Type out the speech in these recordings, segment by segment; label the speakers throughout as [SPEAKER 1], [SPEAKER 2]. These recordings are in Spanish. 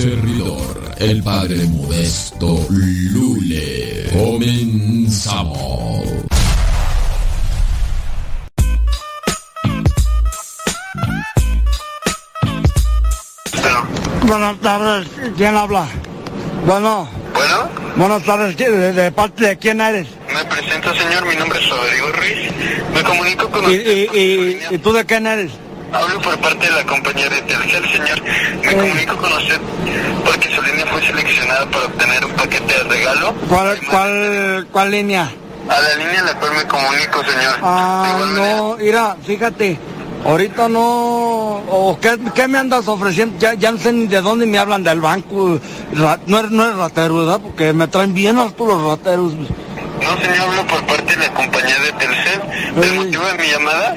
[SPEAKER 1] servidor, el padre modesto Lule. Comenzamos.
[SPEAKER 2] Buenas tardes, ¿quién habla? Bueno,
[SPEAKER 3] Bueno,
[SPEAKER 2] buenas tardes, ¿de, de parte de quién eres?
[SPEAKER 3] me presento señor, mi nombre es Rodrigo Ruiz. Me comunico con
[SPEAKER 2] ¿Y,
[SPEAKER 3] usted.
[SPEAKER 2] y, y, y tú de quién eres?
[SPEAKER 3] Hablo por parte de la compañía de Telcel, señor. Me comunico con usted porque su línea fue seleccionada para obtener un paquete de regalo.
[SPEAKER 2] ¿Cuál, cuál, cuál línea?
[SPEAKER 3] A la línea a la cual me comunico, señor.
[SPEAKER 2] Ah, no, mira, fíjate, ahorita no, o ¿qué, qué me andas ofreciendo? Ya, ya no sé ni de dónde me hablan del banco, no eres, no eres ratero, ¿verdad? Porque me traen bien alto los rateros.
[SPEAKER 3] No, señor, hablo por parte de la compañía de Telcel. El motivo de mi llamada,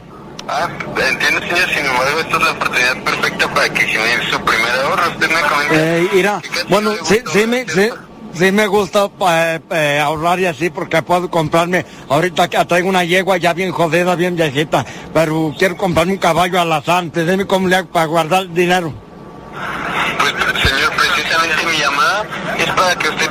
[SPEAKER 3] Ah, entiendo, señor. Sin embargo, esta es la oportunidad perfecta para que genere su primer ahorro. Usted me comenta.
[SPEAKER 2] Eh, mira,
[SPEAKER 3] ¿Qué cantidad
[SPEAKER 2] bueno, sí, sí me, sí, sí me gusta eh, eh, ahorrar y así porque puedo comprarme, ahorita que traigo una yegua ya bien jodida, bien viejita, pero quiero comprarme un caballo alazante, dime cómo le hago para guardar dinero.
[SPEAKER 3] Pues, señor, precisamente mi llamada es para que usted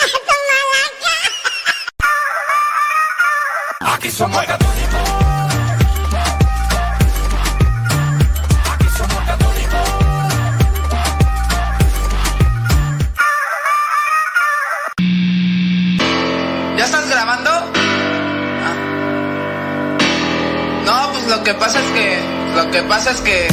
[SPEAKER 4] Aquí somos
[SPEAKER 5] ¿Ya estás grabando? Ah. No, pues lo que pasa es que. Lo que pasa es que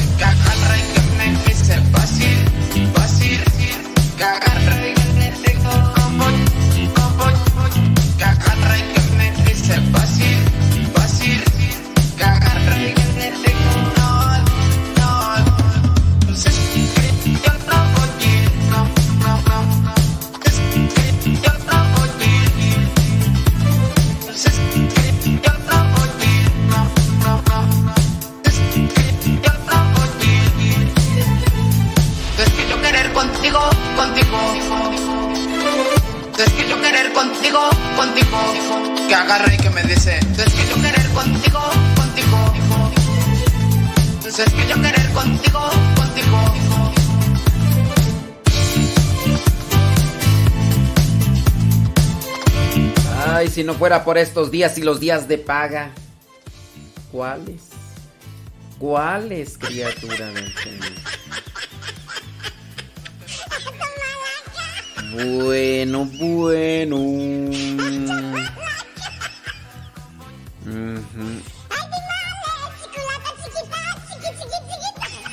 [SPEAKER 6] si no fuera por estos días y los días de paga. ¿Cuáles? ¿Cuáles, criatura del Señor? Bueno, bueno. Ujú.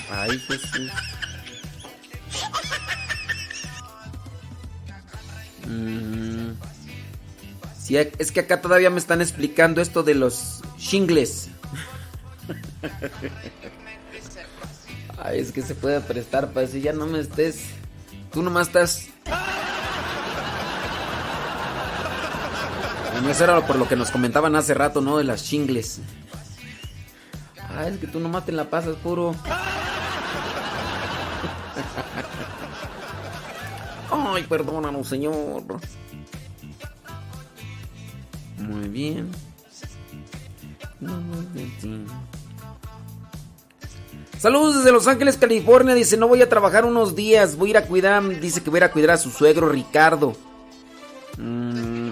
[SPEAKER 6] Ay, Jesús. Sí, es que acá todavía me están explicando esto de los shingles. Ay, es que se puede prestar para decir, ya no me estés. Tú nomás estás. Eso era por lo que nos comentaban hace rato, ¿no? De las shingles. Ay, es que tú nomás te la pasas puro. Ay, perdónanos, señor. Muy bien. Saludos desde Los Ángeles, California. Dice, no voy a trabajar unos días. Voy a ir a cuidar. Dice que voy a ir a cuidar a su suegro Ricardo. Mm,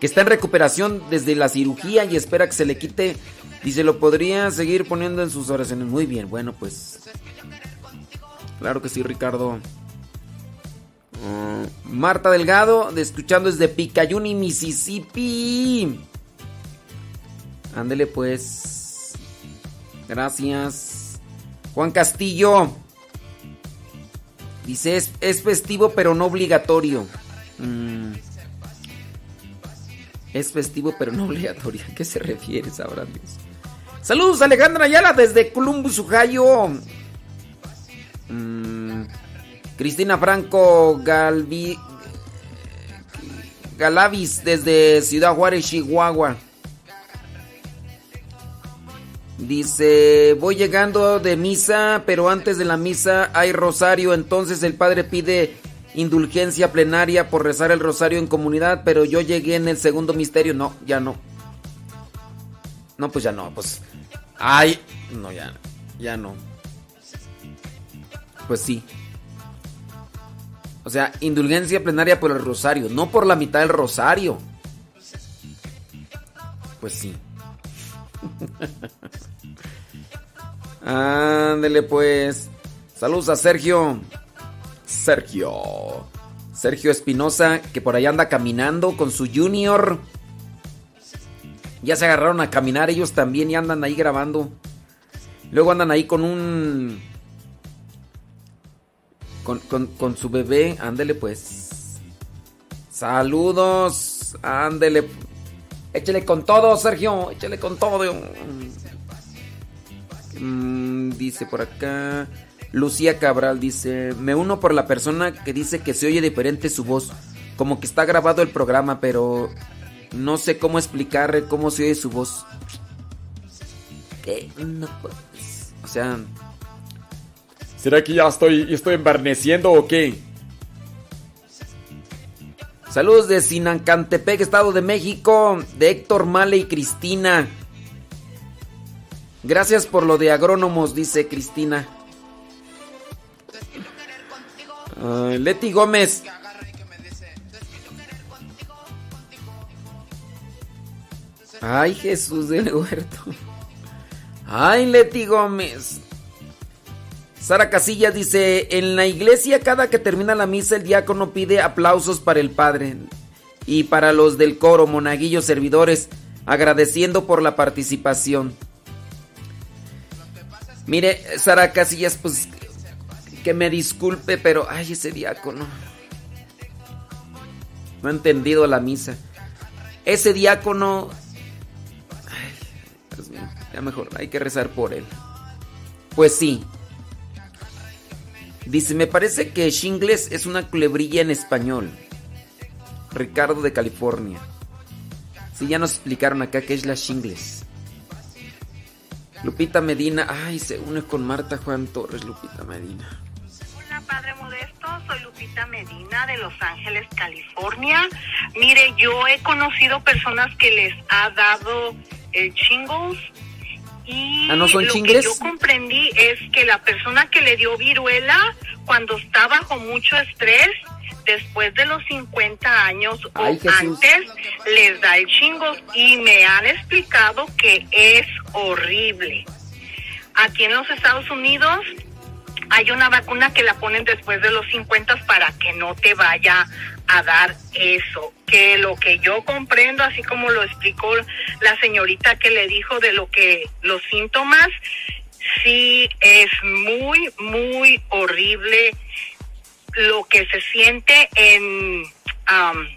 [SPEAKER 6] que está en recuperación desde la cirugía y espera que se le quite. Dice, lo podría seguir poniendo en sus oraciones. Muy bien, bueno, pues. Claro que sí, Ricardo. Mm, Marta Delgado, de escuchando desde Picayune, Mississippi. Ándele pues. Gracias. Juan Castillo. Dice, es, es festivo pero no obligatorio. Mm. Es festivo pero no obligatorio. ¿A qué se refiere, sabrá? Saludos, Alejandra Ayala desde Columbus, Ohio. Mm. Cristina Franco Galvi... Galavis desde Ciudad Juárez, Chihuahua. Dice, voy llegando de misa, pero antes de la misa hay rosario, entonces el padre pide indulgencia plenaria por rezar el rosario en comunidad, pero yo llegué en el segundo misterio, no, ya no. No, pues ya no, pues... Ay, no, ya, ya no. Pues sí. O sea, indulgencia plenaria por el rosario, no por la mitad del rosario. Pues sí. Ándele pues. Saludos a Sergio. Sergio. Sergio Espinosa, que por ahí anda caminando con su junior. Ya se agarraron a caminar ellos también y andan ahí grabando. Luego andan ahí con un... Con, con, su bebé. Ándele pues. Saludos. Ándele. Échale con todo, Sergio. Échale con todo. Mm, dice por acá. Lucía Cabral dice: Me uno por la persona que dice que se oye diferente su voz. Como que está grabado el programa, pero No sé cómo explicar cómo se oye su voz. Pues, o sea... ¿Será que ya estoy, estoy embarneciendo o qué? Saludos de Sinancantepec, Estado de México, de Héctor Male y Cristina. Gracias por lo de agrónomos, dice Cristina. Ay, Leti Gómez. Ay, Jesús del huerto. Ay, Leti Gómez. Sara Casillas dice, en la iglesia cada que termina la misa el diácono pide aplausos para el Padre y para los del coro, monaguillos, servidores, agradeciendo por la participación. Mire, Sara Casillas, pues que me disculpe, pero ay, ese diácono. No ha entendido la misa. Ese diácono... Ay, ya mejor, hay que rezar por él. Pues sí. Dice, me parece que Shingles es una culebrilla en español. Ricardo de California. Sí, ya nos explicaron acá qué es la Shingles. Lupita Medina, ay, se une con Marta Juan Torres, Lupita Medina.
[SPEAKER 7] Hola, Padre Modesto, soy Lupita Medina de Los Ángeles, California. Mire, yo he conocido personas que les ha dado el chingos y
[SPEAKER 6] Ah, ¿no son
[SPEAKER 7] lo que yo comprendí es que la persona que le dio viruela cuando está bajo mucho estrés, después de los 50 años o
[SPEAKER 6] Jesús.
[SPEAKER 7] antes, les da el chingos y me han explicado que es horrible. Aquí en los Estados Unidos hay una vacuna que la ponen después de los 50 para que no te vaya a dar eso. Que lo que yo comprendo, así como lo explicó la señorita que le dijo de lo que los síntomas, sí es muy, muy horrible lo que se siente en am,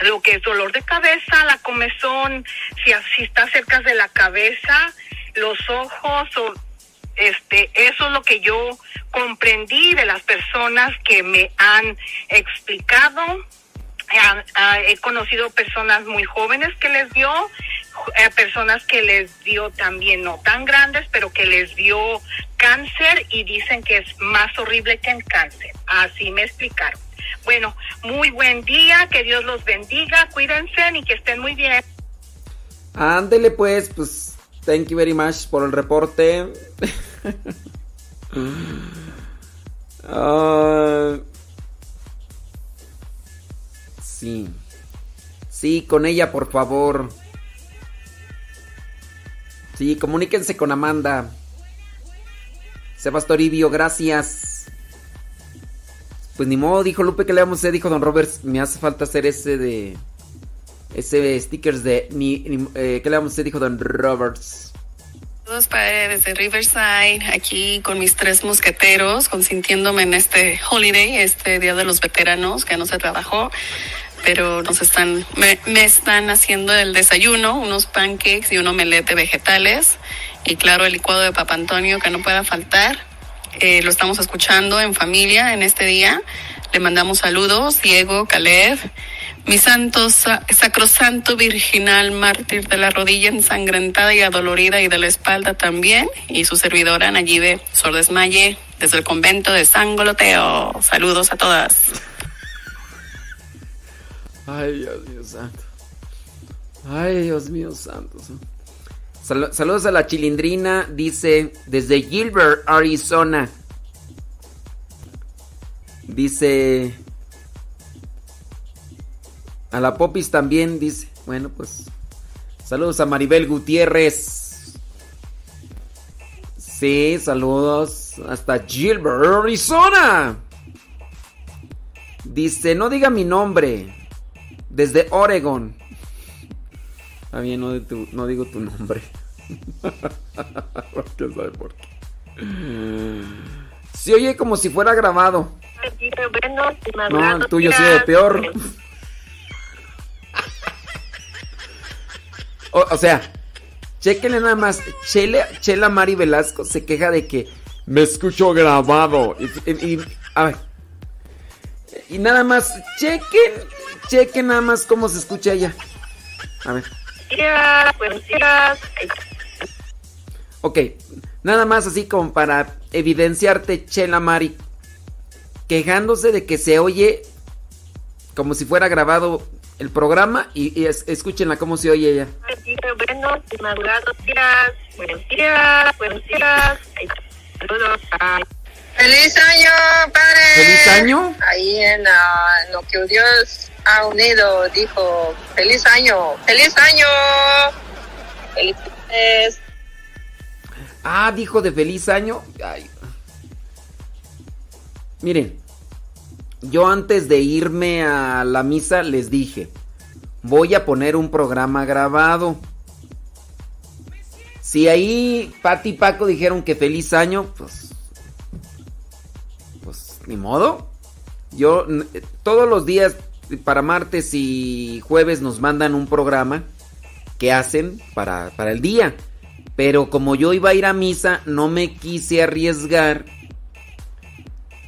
[SPEAKER 7] lo que es dolor de cabeza, la comezón, si, si está cerca de la cabeza, los ojos o este eso es lo que yo comprendí de las personas que me han explicado Ah, ah, he conocido personas muy jóvenes que les dio eh, personas que les dio también no tan grandes pero que les dio cáncer y dicen que es más horrible que el cáncer. Así me explicaron. Bueno muy buen día que Dios los bendiga cuídense y que estén muy bien.
[SPEAKER 6] Ándele pues, pues, thank you very much por el reporte. Sí. Sí, con ella, por favor. Sí, comuníquense con Amanda. Sebastoribio, gracias. Pues ni modo, dijo Lupe que le vamos a hacer, dijo Don Robert, me hace falta hacer ese de... Ese stickers de... Ni, ni- eh, ¿Qué le vamos a hacer? Dijo Don Roberts.
[SPEAKER 8] Saludos padre desde Riverside, aquí con mis tres mosqueteros, consintiéndome en este holiday, este Día de los Veteranos, que no se trabajó, pero nos están, me, están haciendo el desayuno, unos pancakes y un omelette vegetales, y claro, el licuado de Papa Antonio que no pueda faltar. Eh, lo estamos escuchando en familia en este día. Le mandamos saludos, Diego, Caleb, mi santo, sa- sacrosanto, virginal, mártir de la rodilla ensangrentada y adolorida y de la espalda también, y su servidora Nayibe Sordesmaye, desde el convento de San Goloteo. Saludos a todas.
[SPEAKER 6] Ay, Dios mío santo. Ay, Dios mío santo. Sal- saludos a la chilindrina, dice, desde Gilbert, Arizona. Dice... A la Popis también, dice. Bueno, pues... Saludos a Maribel Gutiérrez. Sí, saludos hasta Gilbert, Arizona. Dice, no diga mi nombre. Desde Oregon. Está bien, no, de tu- no digo tu nombre. ¿Quién sabe por qué? Se oye como si fuera grabado. No, el tuyo sí de peor. O, o sea, chequenle nada más. Chele, Chela Mari Velasco se queja de que me escucho grabado. Y, y- y- a ver. Y nada más, chequen, chequen nada más cómo se escucha ella. A ver.
[SPEAKER 9] días.
[SPEAKER 6] Ok, nada más así como para evidenciarte, Chela Mari, quejándose de que se oye como si fuera grabado el programa y, y es- escúchenla cómo se oye ella.
[SPEAKER 9] Buenos días, buenos días, buenos días.
[SPEAKER 10] ¡Feliz año, padre!
[SPEAKER 6] ¿Feliz año?
[SPEAKER 10] Ahí en ah, lo que Dios ha unido, dijo, ¡Feliz año! ¡Feliz año! ¡Felices!
[SPEAKER 6] Ah, dijo de feliz año. Ay. Miren, yo antes de irme a la misa les dije, voy a poner un programa grabado. Si ahí Pati y Paco dijeron que feliz año, pues... Pues ni modo. Yo todos los días para martes y jueves nos mandan un programa que hacen para, para el día. Pero como yo iba a ir a misa, no me quise arriesgar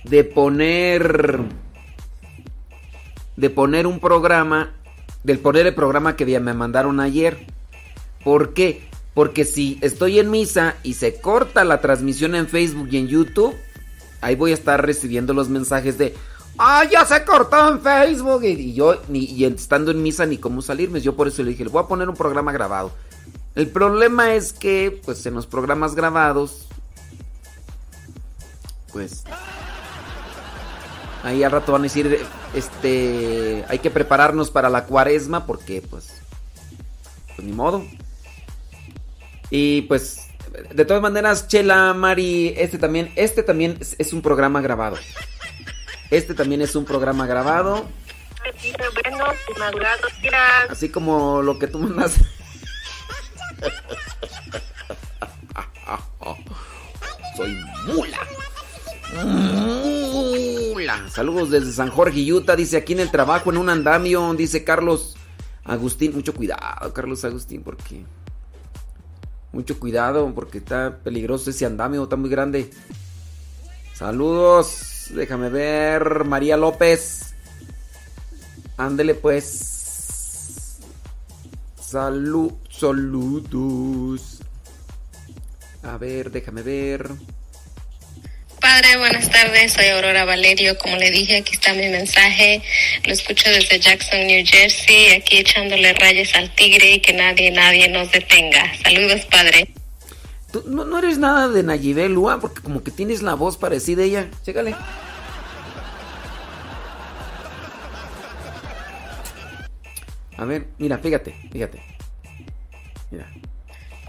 [SPEAKER 6] de poner de poner un programa, del poner el programa que me mandaron ayer. ¿Por qué? Porque si estoy en misa y se corta la transmisión en Facebook y en YouTube, ahí voy a estar recibiendo los mensajes de ¡Ah, ya se cortó en Facebook! Y, yo, ni, y estando en misa, ni cómo salirme. Yo por eso le dije, le voy a poner un programa grabado. El problema es que, pues en los programas grabados, pues ahí al rato van a decir, este, hay que prepararnos para la cuaresma porque, pues, pues ni modo. Y pues, de todas maneras, Chela, Mari, este también, este también es un programa grabado. Este también es un programa grabado,
[SPEAKER 9] y
[SPEAKER 6] así como lo que tú mandas. Soy mula. Mula. Saludos desde San Jorge, Utah. Dice aquí en el trabajo, en un andamio. Dice Carlos Agustín. Mucho cuidado, Carlos Agustín, porque. Mucho cuidado, porque está peligroso ese andamio. Está muy grande. Saludos. Déjame ver. María López. Ándele pues. Salud. Saludos. A ver, déjame ver.
[SPEAKER 8] Padre, buenas tardes. Soy Aurora Valerio. Como le dije, aquí está mi mensaje. Lo escucho desde Jackson, New Jersey. Aquí echándole rayas al tigre y que nadie, nadie nos detenga. Saludos, Padre.
[SPEAKER 6] Tú no, no eres nada de Nayibel Lua, porque como que tienes la voz parecida a ella. Chécale. A ver, mira, fíjate, fíjate. Mira.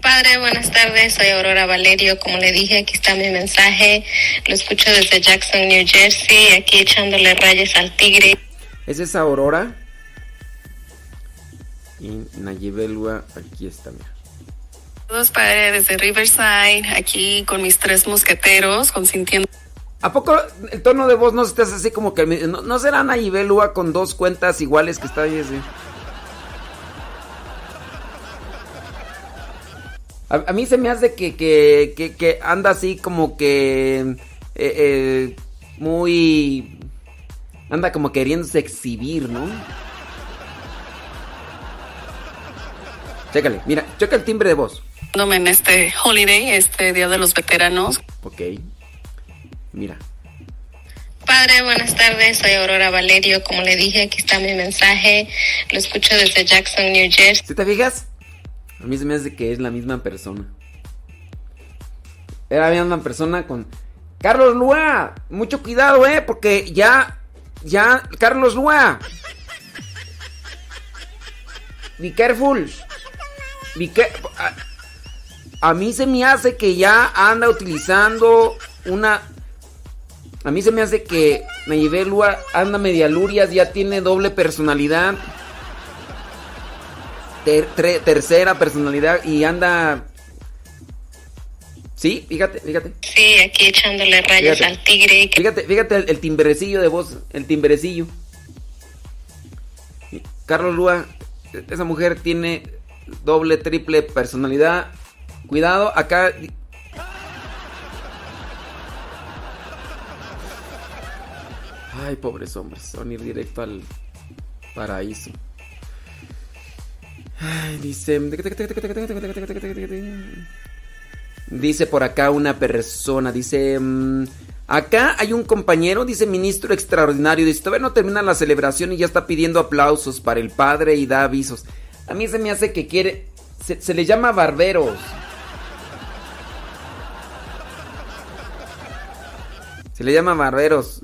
[SPEAKER 8] Padre, buenas tardes. Soy Aurora Valerio. Como le dije, aquí está mi mensaje. Lo escucho desde Jackson, New Jersey. Aquí echándole rayas al tigre.
[SPEAKER 6] ¿Es esa Aurora? Y Nayibel Lua, aquí está, mira.
[SPEAKER 8] Saludos, Padre, desde Riverside. Aquí con mis tres mosqueteros, consintiendo.
[SPEAKER 6] ¿A poco el tono de voz no estás así como que... ¿No, no será Nayibel Lua con dos cuentas iguales que está ahí así? A, mí se me hace que, que, que, que anda así como que... eh, eh, muy... Anda como queriéndose exhibir, ¿no? Chécale, mira, checa el timbre de voz.
[SPEAKER 8] En este holiday, este Día de los Veteranos.
[SPEAKER 6] Ok. Mira.
[SPEAKER 8] Padre, buenas tardes. Soy Aurora Valerio. Como le dije, aquí está mi mensaje. Lo escucho desde Jackson, New Jersey.
[SPEAKER 6] ¿Sí te fijas? A mí se me hace que es la misma persona. Era la misma persona con... Carlos Lua, mucho cuidado, eh, porque ya, ya, Carlos Lua. Be careful. Be care- a, mí se me hace que ya anda utilizando una... A mí se me hace que Lua anda media lurias, ya tiene doble personalidad. Ter- tre- tercera personalidad y anda... Sí, fíjate, fíjate.
[SPEAKER 8] Sí, aquí echándole rayas
[SPEAKER 6] Fíjate.
[SPEAKER 8] al tigre.
[SPEAKER 6] Fíjate, fíjate el, el timbrecillo de voz, el timbrecillo. Carlos Lua, esa mujer tiene doble, triple personalidad. Cuidado, acá. Ay, pobres hombres, a ir directo al paraíso. Dice. Dice por acá una persona, dice. mm, acá hay un compañero, dice ministro extraordinario. Dice: Todavía no termina la celebración y ya está pidiendo aplausos para el padre y da avisos. A mí se me hace que quiere. Se, se le llama barberos. Se le llama barberos.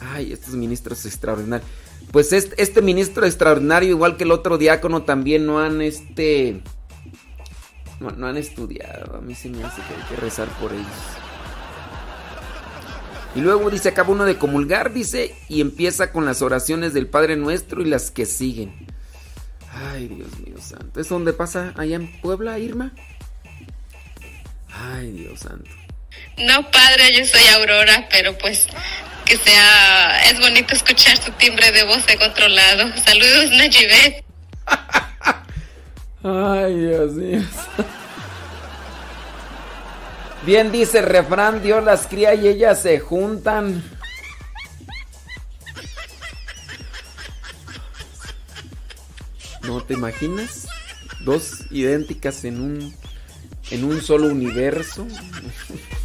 [SPEAKER 6] Ay, estos ministros extraordinarios. Pues este, este ministro extraordinario, igual que el otro diácono, también no han este. No, no han estudiado. A mí se me hace que hay que rezar por ellos. Y luego dice, acaba uno de comulgar, dice, y empieza con las oraciones del Padre Nuestro y las que siguen. Ay, Dios mío santo. ¿Es donde pasa allá en Puebla, Irma? Ay, Dios santo.
[SPEAKER 8] No, padre, yo soy Aurora, pero pues que sea, es bonito escuchar su timbre de voz en otro lado. Saludos, Najibet.
[SPEAKER 6] Ay, Dios mío. Bien dice el refrán, Dios las cría y ellas se juntan. ¿No te imaginas? Dos idénticas en un en un solo universo.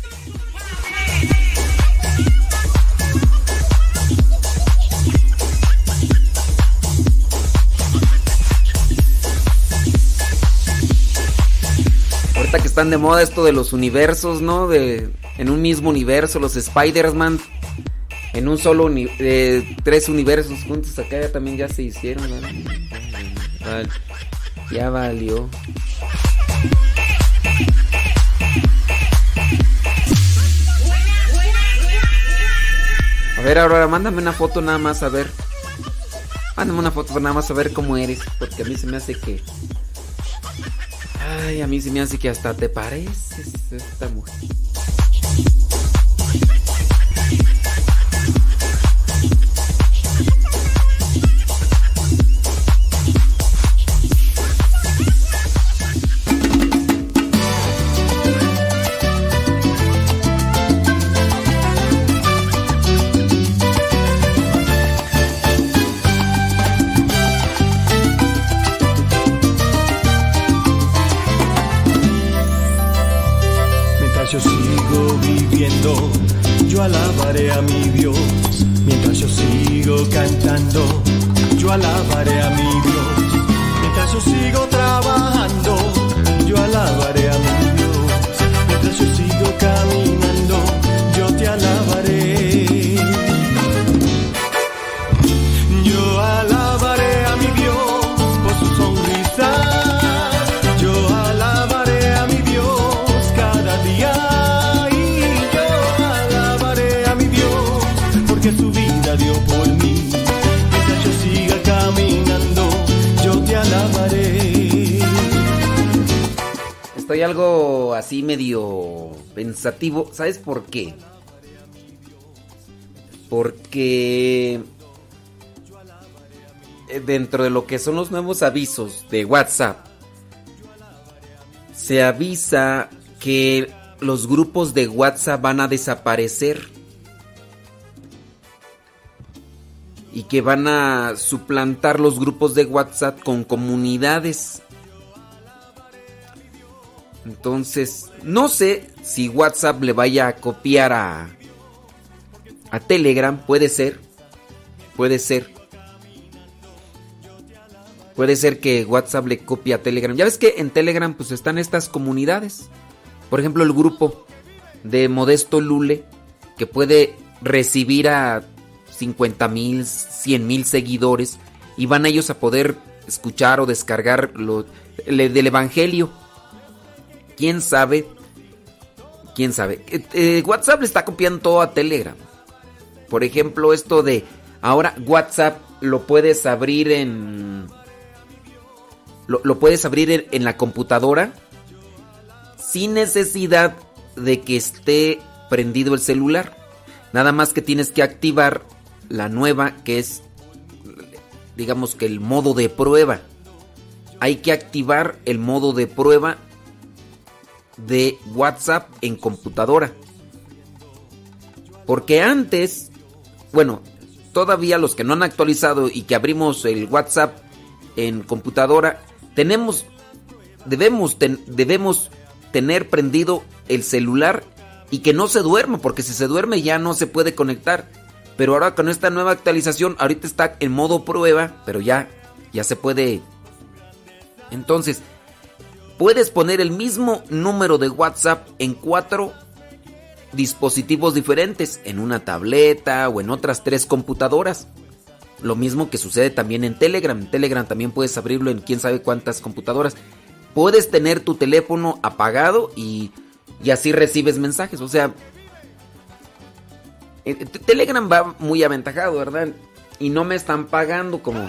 [SPEAKER 6] Ahorita que están de moda esto de los universos, ¿no? De en un mismo universo, los Spider-Man en un solo eh, tres universos juntos acá ya también ya se hicieron, ¿no? Ya valió. A ver, Aurora, mándame una foto nada más a ver. Mándame una foto nada más a ver cómo eres, porque a mí se me hace que Ay, a mí se me hace que hasta te pareces esta mujer. ¿Sabes por qué? Porque eh, dentro de lo que son los nuevos avisos de WhatsApp, se avisa que los grupos de WhatsApp van a desaparecer. Y que van a suplantar los grupos de WhatsApp con comunidades. Entonces, no sé si WhatsApp le vaya a copiar a, a Telegram. Puede ser. Puede ser. Puede ser que WhatsApp le copie a Telegram. Ya ves que en Telegram pues están estas comunidades. Por ejemplo, el grupo de Modesto Lule que puede recibir a 50 mil, 100 mil seguidores y van ellos a poder escuchar o descargar lo del Evangelio. ¿Quién sabe? ¿Quién sabe? Eh, eh, WhatsApp le está copiando todo a Telegram. Por ejemplo, esto de ahora WhatsApp lo puedes abrir en... Lo, puedes abrir en la computadora sin necesidad de que esté prendido el celular. Nada más que tienes que activar la nueva que es, digamos que el modo de prueba. Hay que activar el modo de prueba de WhatsApp en computadora. Porque antes, bueno, todavía los que no han actualizado y que abrimos el WhatsApp en computadora, tenemos, debemos, ten- debemos tener prendido el celular y que no se duerma, porque si se duerme ya no se puede conectar. Pero ahora con esta nueva actualización, ahorita está en modo prueba, pero ya, ya se puede. Entonces, puedes poner el mismo número de WhatsApp en cuatro dispositivos diferentes, en una tableta o en otras tres computadoras. Lo mismo que sucede también en Telegram. En Telegram también puedes abrirlo en quién sabe cuántas computadoras. Puedes tener tu teléfono apagado y, y así recibes mensajes. O sea, eh, eh, Telegram va muy aventajado, ¿verdad? Y no me están pagando como...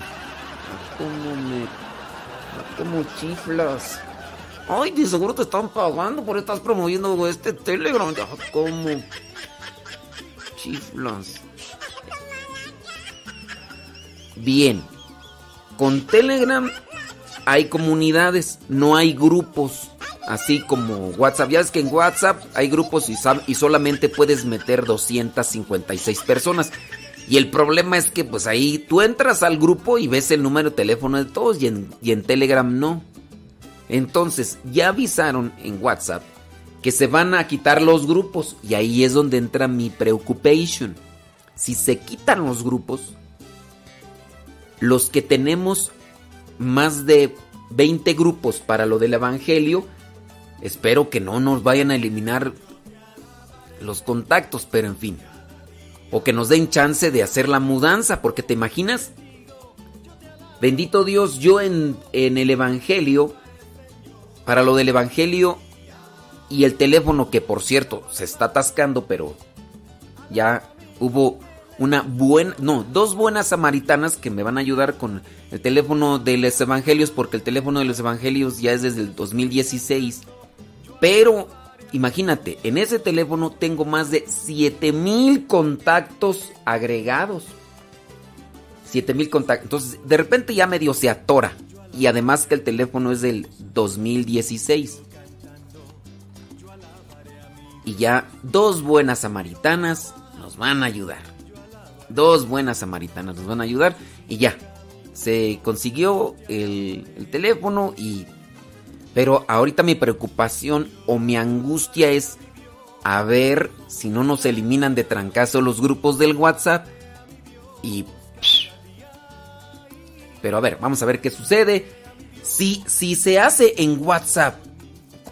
[SPEAKER 6] Como me... Como chiflas. Ay, de seguro te están pagando por estás promoviendo este Telegram. ¿Cómo? Chiflas. Bien. Con Telegram hay comunidades, no hay grupos. Así como WhatsApp. Ya es que en WhatsApp hay grupos y, y solamente puedes meter 256 personas. Y el problema es que pues ahí tú entras al grupo y ves el número de teléfono de todos y en, y en Telegram no. Entonces ya avisaron en WhatsApp que se van a quitar los grupos y ahí es donde entra mi preocupación. Si se quitan los grupos, los que tenemos más de 20 grupos para lo del Evangelio, espero que no nos vayan a eliminar los contactos, pero en fin. O que nos den chance de hacer la mudanza, porque te imaginas, bendito Dios, yo en, en el Evangelio, para lo del Evangelio y el teléfono, que por cierto se está atascando, pero ya hubo una buena, no, dos buenas samaritanas que me van a ayudar con el teléfono de los evangelios, porque el teléfono de los evangelios ya es desde el 2016. Pero, imagínate, en ese teléfono tengo más de 7000 contactos agregados. 7000 contactos. Entonces, de repente ya medio se atora. Y además que el teléfono es del 2016. Y ya dos buenas samaritanas nos van a ayudar. Dos buenas samaritanas nos van a ayudar. Y ya. Se consiguió el, el teléfono y... Pero ahorita mi preocupación o mi angustia es a ver si no nos eliminan de trancazo los grupos del WhatsApp. Y... Pero a ver, vamos a ver qué sucede. Si, si se hace en WhatsApp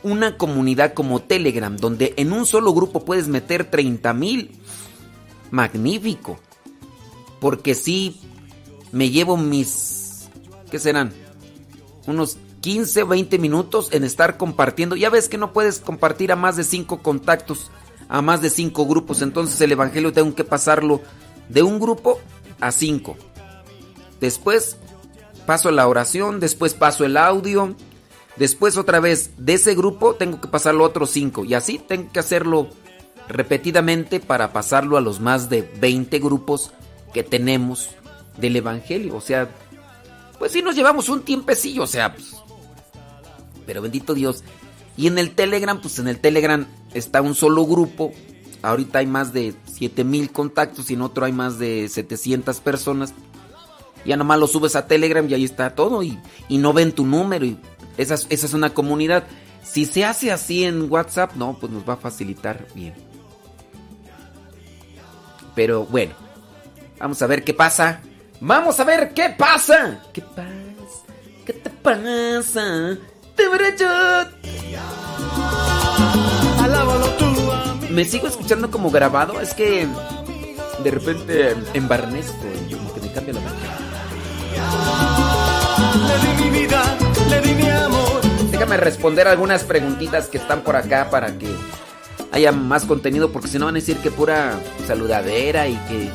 [SPEAKER 6] una comunidad como Telegram, donde en un solo grupo puedes meter 30 mil, magnífico. Porque si me llevo mis, ¿qué serán? Unos 15, 20 minutos en estar compartiendo. Ya ves que no puedes compartir a más de 5 contactos, a más de 5 grupos. Entonces el Evangelio tengo que pasarlo de un grupo a 5. Después paso la oración, después paso el audio, después otra vez de ese grupo tengo que pasarlo a otros 5 y así tengo que hacerlo repetidamente para pasarlo a los más de 20 grupos que tenemos del Evangelio. O sea, pues sí nos llevamos un tiempecillo, o sea, pues, pero bendito Dios. Y en el Telegram, pues en el Telegram está un solo grupo. Ahorita hay más de 7000 contactos y en otro hay más de 700 personas. Ya nomás lo subes a Telegram y ahí está todo. Y, y no ven tu número. Y esa, es- esa es una comunidad. Si se hace así en WhatsApp, no, pues nos va a facilitar bien. Pero bueno, vamos a ver qué pasa. Vamos a ver qué pasa. ¿Qué pasa? ¿Qué te pasa? Te veré yo. Me sigo escuchando como grabado. Es que de repente embarnezco y como que me cambia la voz. Déjame responder algunas preguntitas que están por acá para que haya más contenido, porque si no van a decir que pura saludadera y que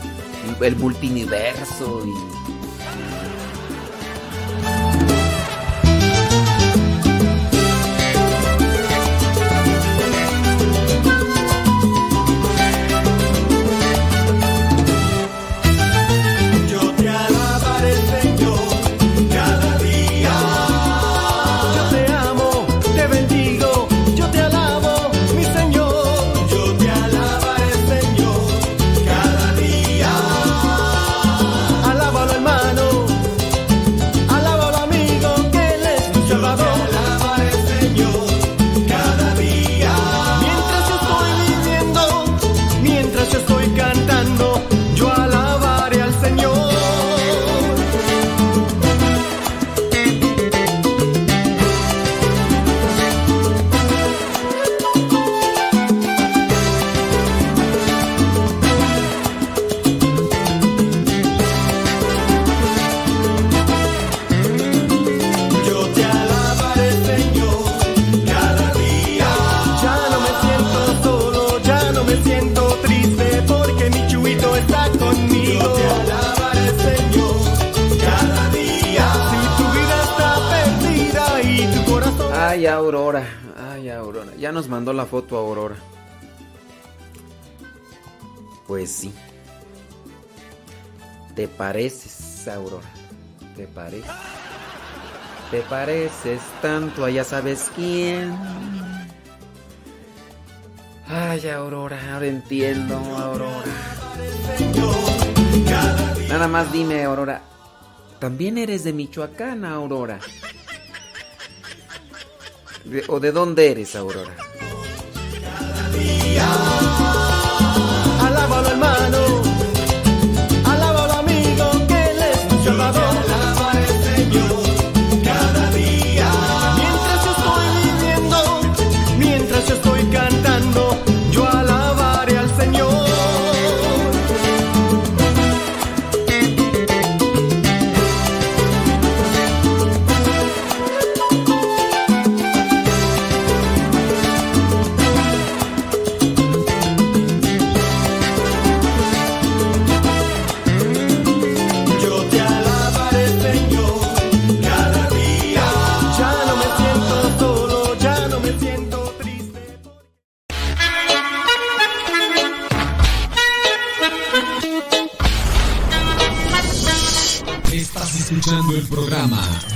[SPEAKER 6] el multiverso y... Aurora. Ay, Aurora. Ya nos mandó la foto Aurora. Pues sí. ¿Te pareces, Aurora? ¿Te pareces? ¿Te pareces tanto a ya sabes quién? Ay, Aurora, ahora entiendo, Aurora. Nada más dime, Aurora. ¿También eres de Michoacán, Aurora? ¿O de dónde eres, Aurora?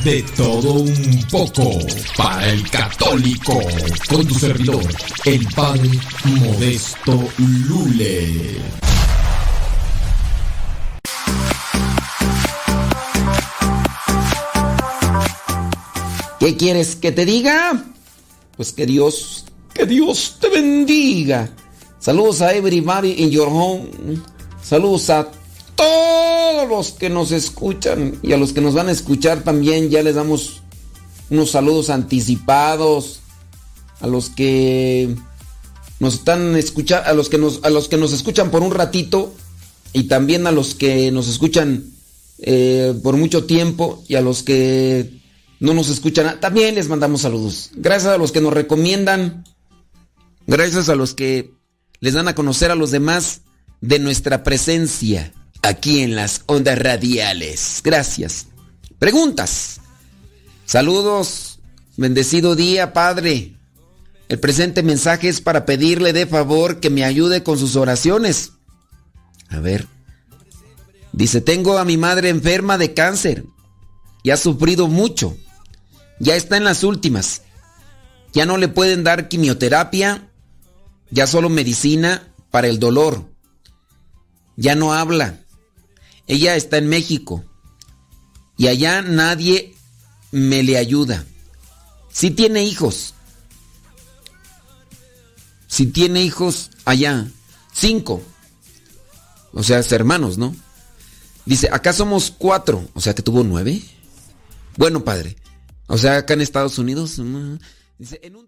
[SPEAKER 1] De Todo Un Poco para el Católico con tu servidor, el Padre Modesto Lule.
[SPEAKER 6] ¿Qué quieres que te diga? Pues que Dios, que Dios te bendiga. Saludos a everybody in your home. Saludos a todos los que nos escuchan y a los que nos van a escuchar también. Ya les damos unos saludos anticipados. A los que nos están escuchando, a los que nos, a los que nos escuchan por un ratito y también a los que nos escuchan eh, por mucho tiempo y a los que no nos escuchan, también les mandamos saludos. Gracias a los que nos recomiendan, gracias a los que les dan a conocer a los demás de nuestra presencia aquí en las ondas radiales. Gracias. Preguntas. Saludos. Bendecido día, Padre. El presente mensaje es para pedirle de favor que me ayude con sus oraciones. A ver. Dice, tengo a mi madre enferma de cáncer y ha sufrido mucho. Ya está en las últimas. Ya no le pueden dar quimioterapia, ya solo medicina para el dolor. Ya no habla. Ella está en México y allá nadie me le ayuda. Si tiene hijos. Si tiene hijos allá. Cinco. O sea, es hermanos, ¿no? Dice, acá somos cuatro. O sea que tuvo nueve. Bueno, padre. O sea, acá en Estados Unidos. mm, Dice, en un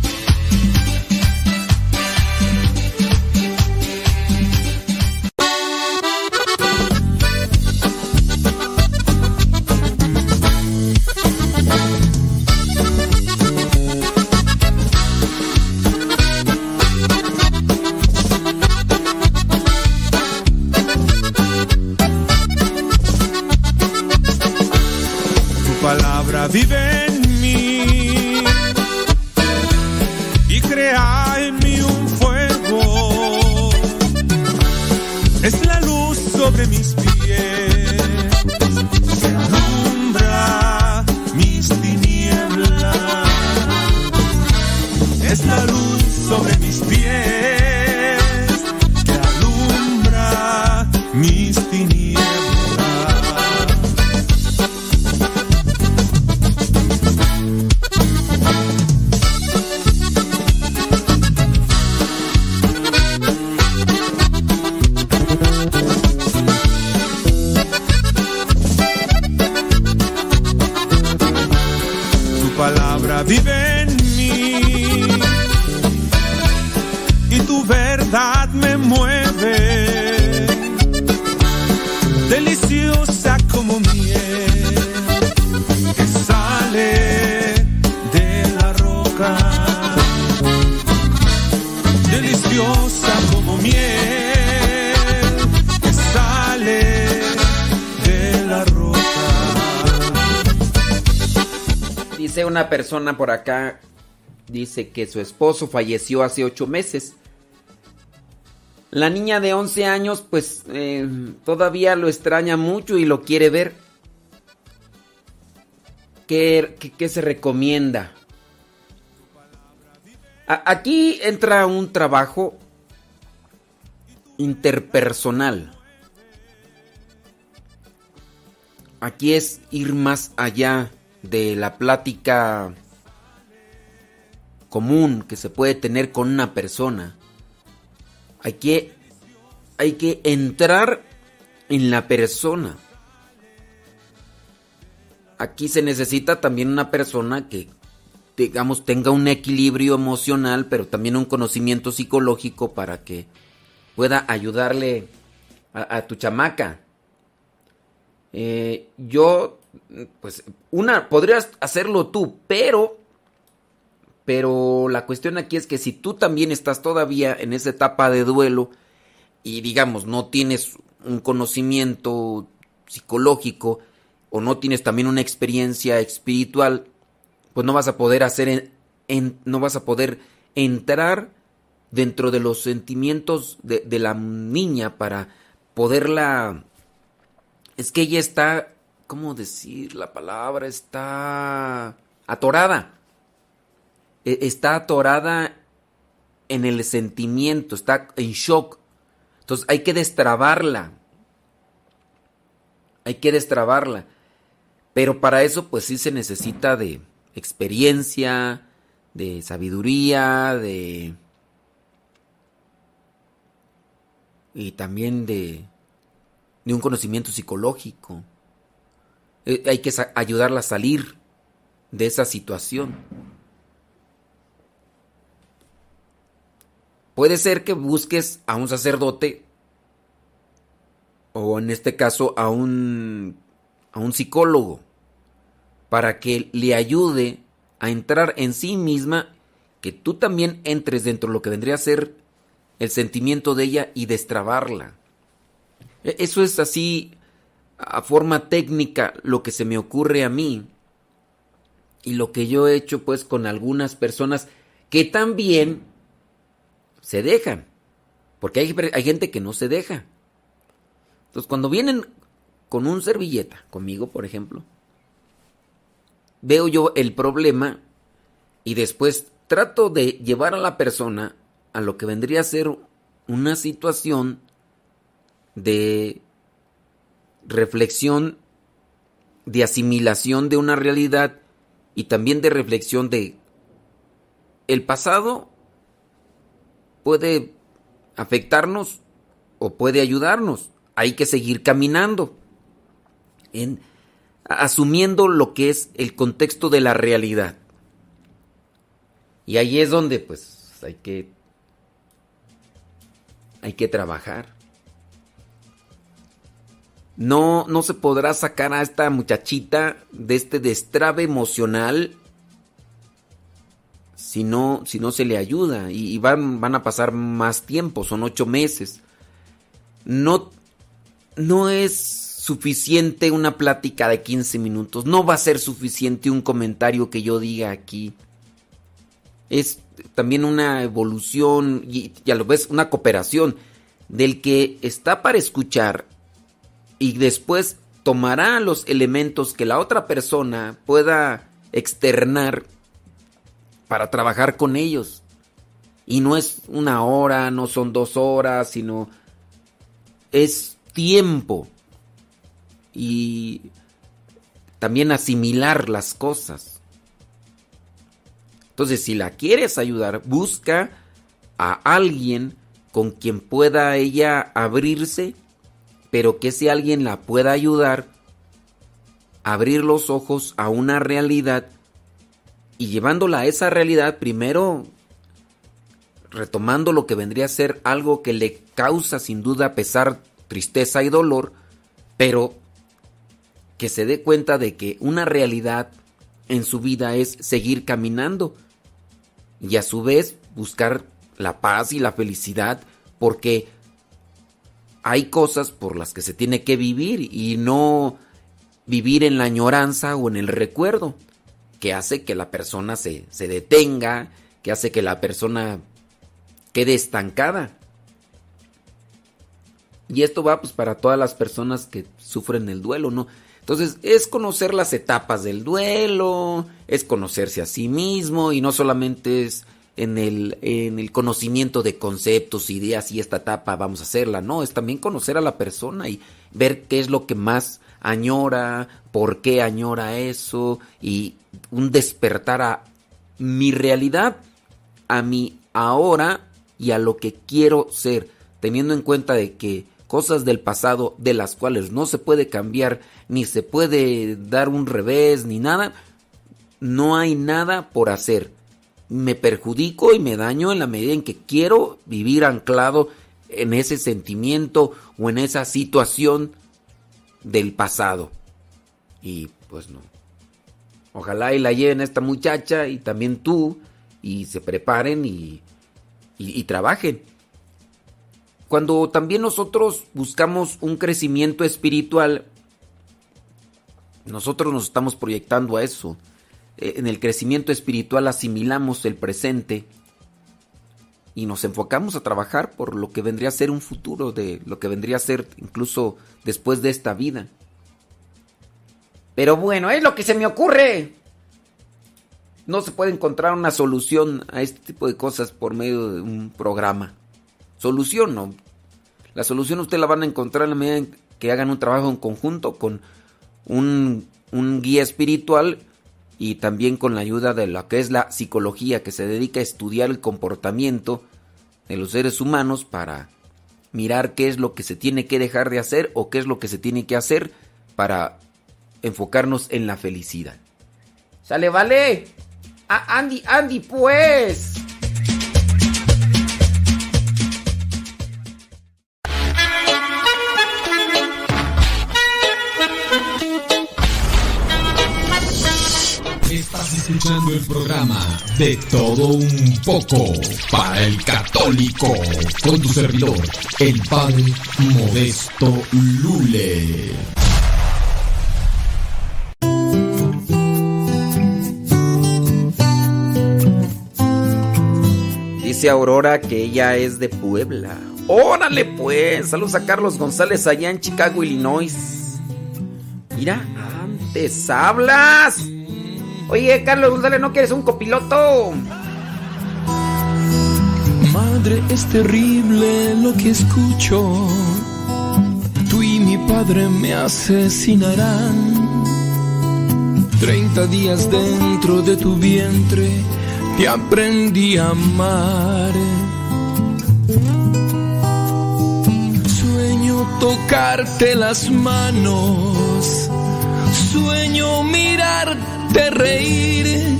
[SPEAKER 11] Vive
[SPEAKER 6] Dice una persona por acá, dice que su esposo falleció hace ocho meses. La niña de 11 años pues eh, todavía lo extraña mucho y lo quiere ver. ¿Qué, se recomienda? Aquí entra un trabajo interpersonal. Aquí es ir más allá de la plática común que se puede tener con una persona. Hay que, hay que entrar en la persona. Aquí se necesita también una persona que, digamos, tenga un equilibrio emocional, pero también un conocimiento psicológico para que pueda ayudarle a, tu chamaca. Eh, yo, pues, una, podrías hacerlo tú, pero, pero la cuestión aquí es que si tú también estás todavía en esa etapa de duelo y digamos no tienes un conocimiento psicológico o no tienes también una experiencia espiritual, pues no vas a poder hacer, en- no vas a poder entrar dentro de los sentimientos de, de la niña para poderla es que ella está, ¿cómo decir la palabra? Está atorada. E- Está atorada en el sentimiento, está en shock. Entonces hay que destrabarla. Hay que destrabarla. Pero para eso pues sí se necesita de experiencia, de sabiduría, de... Y también de, de un conocimiento psicológico. Eh, hay que ayudarla a salir de esa situación. Puede ser que busques a un sacerdote o en este caso a un a un psicólogo para que le ayude a entrar en sí misma, que tú también entres dentro de lo que vendría a ser el sentimiento de ella y destrabarla. E- Eso es así a forma técnica lo que se me ocurre a mí y lo que yo he hecho pues con algunas personas que también se dejan, porque hay, hay gente que no se deja. Entonces cuando vienen con un servilleta, conmigo por ejemplo, veo yo el problema y después trato de llevar a la persona a lo que vendría a ser una situación de reflexión, de asimilación de una realidad y también de reflexión de el pasado puede afectarnos o puede ayudarnos. Hay que seguir caminando en asumiendo lo que es el contexto de la realidad. Y ahí es donde pues hay que hay que trabajar. No no se podrá sacar a esta muchachita de este destrave emocional si no, si no se le ayuda y, van, van a pasar más tiempo, son ocho meses. No, no es suficiente una plática de 15 minutos, no va a ser suficiente un comentario que yo diga aquí. Es también una evolución y, y a lo vez una cooperación del que está para escuchar y después tomará los elementos que la otra persona pueda externar para trabajar con ellos. Y no es una hora, no son dos horas, sino es tiempo. Y también asimilar las cosas. Entonces, si la quieres ayudar, busca a alguien con quien pueda ella abrirse, pero que ese alguien la pueda ayudar a abrir los ojos a una realidad y llevándola a esa realidad, primero retomando lo que vendría a ser algo que le causa sin duda pesar, tristeza y dolor, pero que se dé cuenta de que una realidad en su vida es seguir caminando y a su vez buscar la paz y la felicidad porque hay cosas por las que se tiene que vivir y no vivir en la añoranza o en el recuerdo que hace que la persona se, se detenga, que hace que la persona quede estancada. Y esto va pues para todas las personas que sufren el duelo, ¿no? Entonces es conocer las etapas del duelo, es conocerse a sí mismo y no solamente es en el, en el conocimiento de conceptos, ideas y esta etapa vamos a hacerla, no, es también conocer a la persona y ver qué es lo que más añora, por qué añora eso y un despertar a mi realidad, a mi ahora y a lo que quiero ser, teniendo en cuenta de que cosas del pasado de las cuales no se puede cambiar, ni se puede dar un revés, ni nada, no hay nada por hacer. Me perjudico y me daño en la medida en que quiero vivir anclado en ese sentimiento o en esa situación del pasado. Y pues no. Ojalá y la lleven esta muchacha y también tú y se preparen y, y, y trabajen. Cuando también nosotros buscamos un crecimiento espiritual, nosotros nos estamos proyectando a eso. Eh, En el crecimiento espiritual asimilamos el presente y nos enfocamos a trabajar por lo que vendría a ser un futuro, de lo que vendría a ser incluso después de esta vida. Pero bueno, es lo que se me ocurre. No se puede encontrar una solución a este tipo de cosas por medio de un programa. Solución, no. La solución usted la van a encontrar en la medida en que hagan un trabajo en conjunto con un, un guía espiritual y también con la ayuda de lo que es la psicología, que se dedica a estudiar el comportamiento de los seres humanos para mirar qué es lo que se tiene que dejar de hacer o qué es lo que se tiene que hacer para enfocarnos en la felicidad. ¡Sale, vale! ¡A Andy, Andy, pues!
[SPEAKER 1] El programa de todo un poco para el católico con tu servidor, el padre Modesto Lule.
[SPEAKER 6] Dice Aurora que ella es de Puebla. ¡Órale pues! Saludos a Carlos González allá en Chicago, Illinois. Mira, antes hablas. Oye, Carlos González, ¿no quieres un copiloto?
[SPEAKER 12] Madre, es terrible lo que escucho. Tú y mi padre me asesinarán. Treinta días dentro de tu vientre te aprendí a amar. Sueño tocarte las manos. Sueño mirarte reír.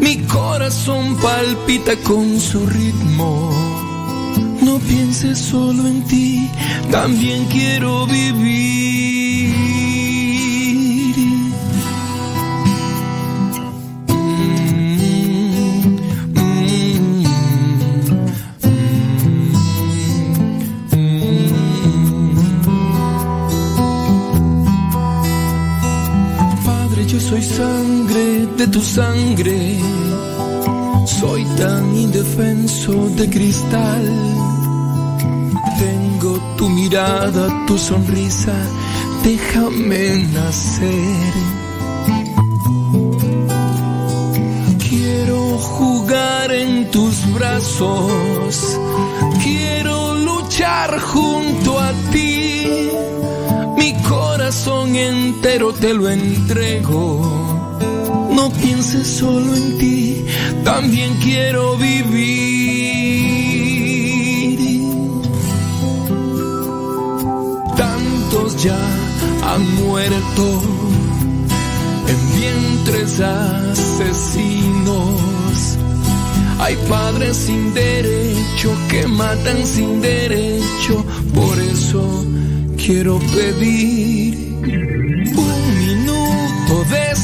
[SPEAKER 12] Mi corazón palpita con su ritmo. No pienses solo en ti, también quiero vivir. De tu sangre. Soy tan indefenso de cristal. Tengo tu mirada, tu sonrisa. Déjame nacer. Quiero jugar en tus brazos. Quiero luchar junto a ti. Mi corazón entero te lo entrego. No pienses solo en ti, también quiero vivir. Tantos ya han muerto en vientres asesinos. Hay padres sin derecho que matan sin derecho, por eso quiero pedir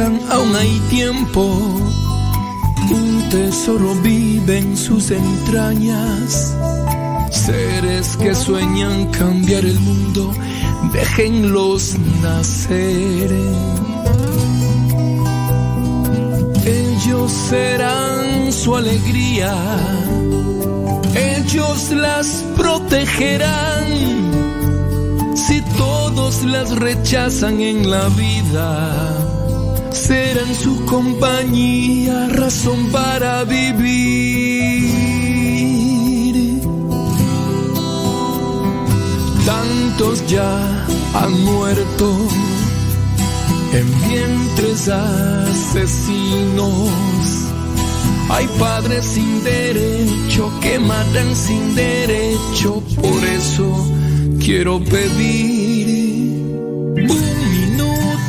[SPEAKER 12] Aún hay tiempo. Un tesoro vive en sus entrañas. Seres que sueñan cambiar el mundo, déjenlos nacer. Ellos serán su alegría, ellos las protegerán. Si todos las rechazan en la vida, serán su compañía, razón para vivir. Tantos ya han muerto en vientres asesinos. Hay padres sin derecho que matan sin derecho, por eso quiero pedir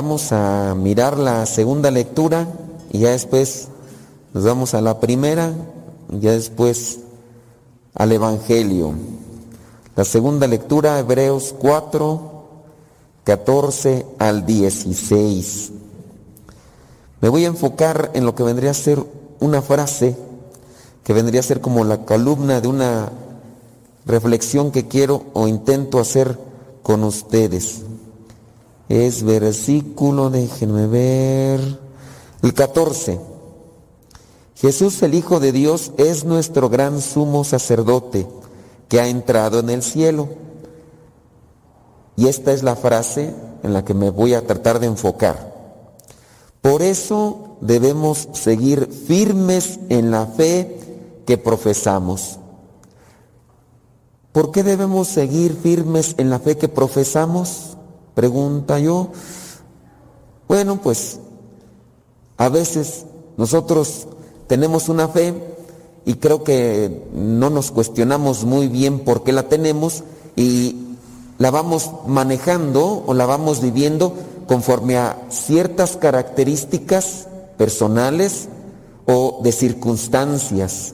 [SPEAKER 13] Vamos a mirar la segunda lectura y ya después nos vamos a la primera y ya después al Evangelio. La segunda lectura, Hebreos 4, 14 al 16. Me voy a enfocar en lo que vendría a ser una frase, que vendría a ser como la columna de una reflexión que quiero o intento hacer con ustedes. Es versículo, déjenme ver, el 14. Jesús el Hijo de Dios es nuestro gran sumo sacerdote que ha entrado en el cielo. Y esta es la frase en la que me voy a tratar de enfocar. Por eso debemos seguir firmes en la fe que profesamos. ¿Por qué debemos seguir firmes en la fe que profesamos? Pregunta yo. Bueno, pues a veces nosotros tenemos una fe y creo que no nos cuestionamos muy bien por qué la tenemos y la vamos manejando o la vamos viviendo conforme a ciertas características personales o de circunstancias.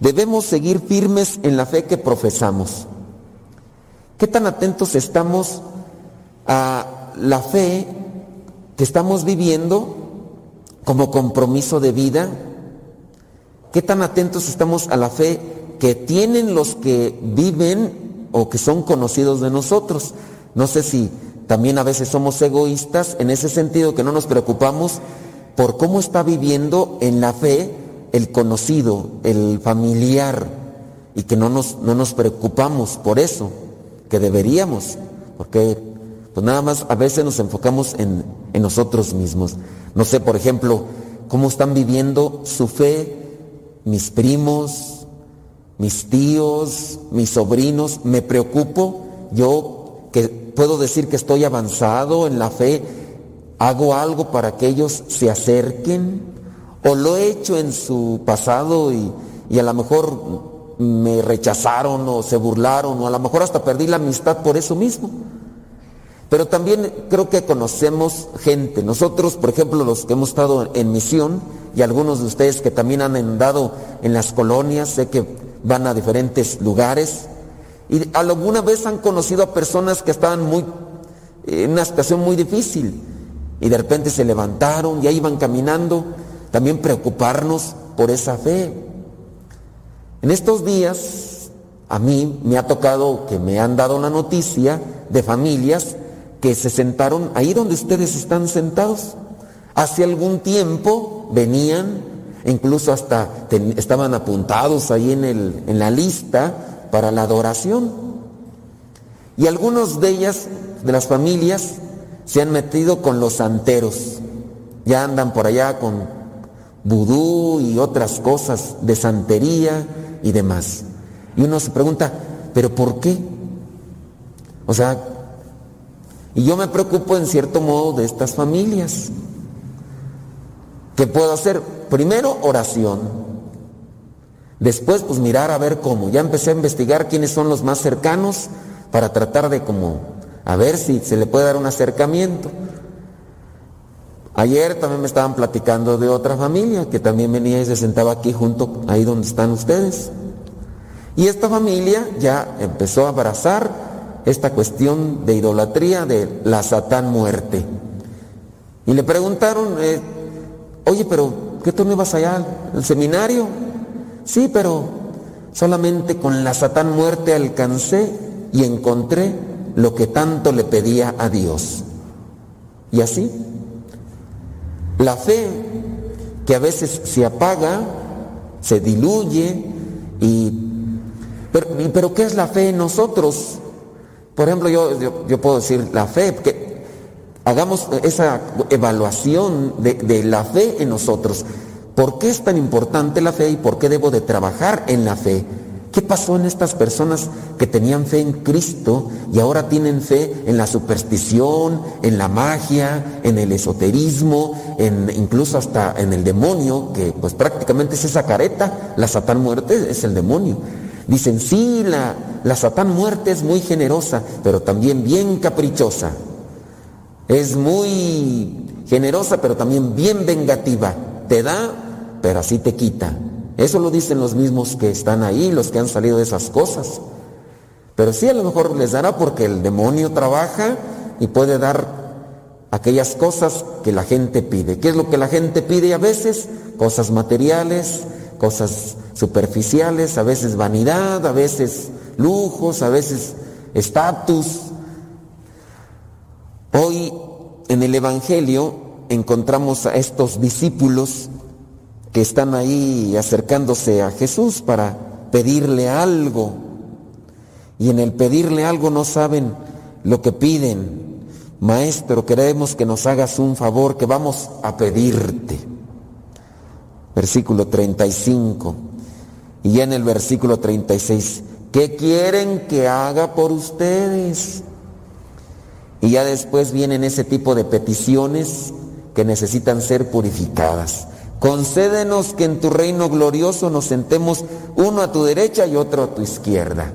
[SPEAKER 13] Debemos seguir firmes en la fe que profesamos. ¿Qué tan atentos estamos a la fe que estamos viviendo como compromiso de vida? ¿Qué tan atentos estamos a la fe que tienen los que viven o que son conocidos de nosotros? No sé si también a veces somos egoístas en ese sentido que no nos preocupamos por cómo está viviendo en la fe el conocido, el familiar, y que no nos, no nos preocupamos por eso, que deberíamos, porque pues nada más a veces nos enfocamos en, en nosotros mismos. No sé, por ejemplo, cómo están viviendo su fe mis primos, mis tíos, mis sobrinos. Me preocupo, yo que puedo decir que estoy avanzado en la fe, hago algo para que ellos se acerquen, o lo he hecho en su pasado y, y a lo mejor me rechazaron o se burlaron o a lo mejor hasta perdí la amistad por eso mismo. Pero también creo que conocemos gente. Nosotros, por ejemplo, los que hemos estado en misión y algunos de ustedes que también han andado en las colonias, sé que van a diferentes lugares y alguna vez han conocido a personas que estaban muy en una situación muy difícil y de repente se levantaron, ya iban caminando, también preocuparnos por esa fe. En estos días a mí me ha tocado que me han dado la noticia de familias que se sentaron ahí donde ustedes están sentados. Hace algún tiempo venían, incluso hasta estaban apuntados ahí en, el, en la lista para la adoración. Y algunos de ellas, de las familias, se han metido con los santeros. Ya andan por allá con vudú y otras cosas de santería y demás. Y uno se pregunta, ¿pero por qué? O sea, y yo me preocupo en cierto modo de estas familias. ¿Qué puedo hacer? Primero, oración. Después, pues mirar a ver cómo. Ya empecé a investigar quiénes son los más cercanos para tratar de como, a ver si se le puede dar un acercamiento. Ayer también me estaban platicando de otra familia que también venía y se sentaba aquí junto, ahí donde están ustedes. Y esta familia ya empezó a abrazar esta cuestión de idolatría de la Satán muerte. Y le preguntaron, eh, oye, pero ¿qué tú no ibas allá al seminario? Sí, pero solamente con la Satán muerte alcancé y encontré lo que tanto le pedía a Dios. Y así, la fe que a veces se apaga, se diluye, y, pero, pero ¿qué es la fe en nosotros? Por ejemplo, yo, yo, puedo decir la fe, que hagamos esa evaluación de, de la fe en nosotros. ¿Por qué es tan importante la fe y por qué debo de trabajar en la fe? ¿Qué pasó en estas personas que tenían fe en Cristo y ahora tienen fe en la superstición, en la magia, en el esoterismo, en, incluso hasta en el demonio, que pues prácticamente es esa careta, la satán muerte es el demonio? Dicen, sí, la, la Satán muerte es muy generosa, pero también bien caprichosa. Es muy generosa, pero también bien vengativa. Te da, pero así te quita. Eso lo dicen los mismos que están ahí, los que han salido de esas cosas. Pero sí, a lo mejor les dará porque el demonio trabaja y puede dar aquellas cosas que la gente pide. ¿Qué es lo que la gente pide a veces? Cosas materiales, cosas superficiales, a veces vanidad, a veces lujos, a veces estatus. Hoy en el Evangelio encontramos a estos discípulos que están ahí acercándose a Jesús para pedirle algo. Y en el pedirle algo no saben lo que piden. Maestro, queremos que nos hagas un favor que vamos a pedirte. Versículo 35. Y ya en el versículo 36, ¿qué quieren que haga por ustedes? Y ya después vienen ese tipo de peticiones que necesitan ser purificadas. Concédenos que en tu reino glorioso nos sentemos uno a tu derecha y otro a tu izquierda.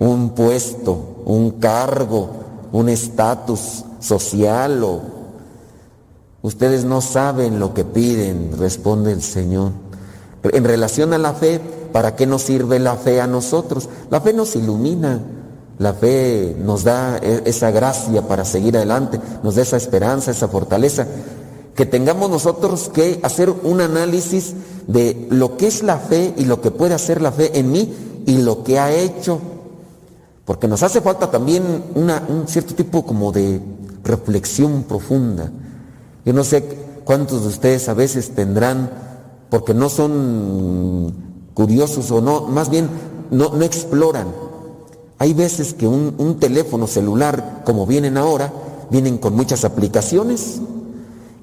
[SPEAKER 13] Un puesto, un cargo, un estatus social o... Ustedes no saben lo que piden, responde el Señor. En relación a la fe, ¿para qué nos sirve la fe a nosotros? La fe nos ilumina, la fe nos da e, esa gracia para seguir adelante, nos da esa esperanza, esa fortaleza. Que tengamos nosotros que hacer un análisis de lo que es la fe y lo que puede hacer la fe en mí y lo que ha hecho. Porque nos hace falta también un cierto tipo como de reflexión profunda. Yo no sé cuántos de ustedes a veces tendrán porque no son curiosos o no, más bien no, no exploran. Hay veces que un, teléfono celular, como vienen ahora, vienen con muchas aplicaciones.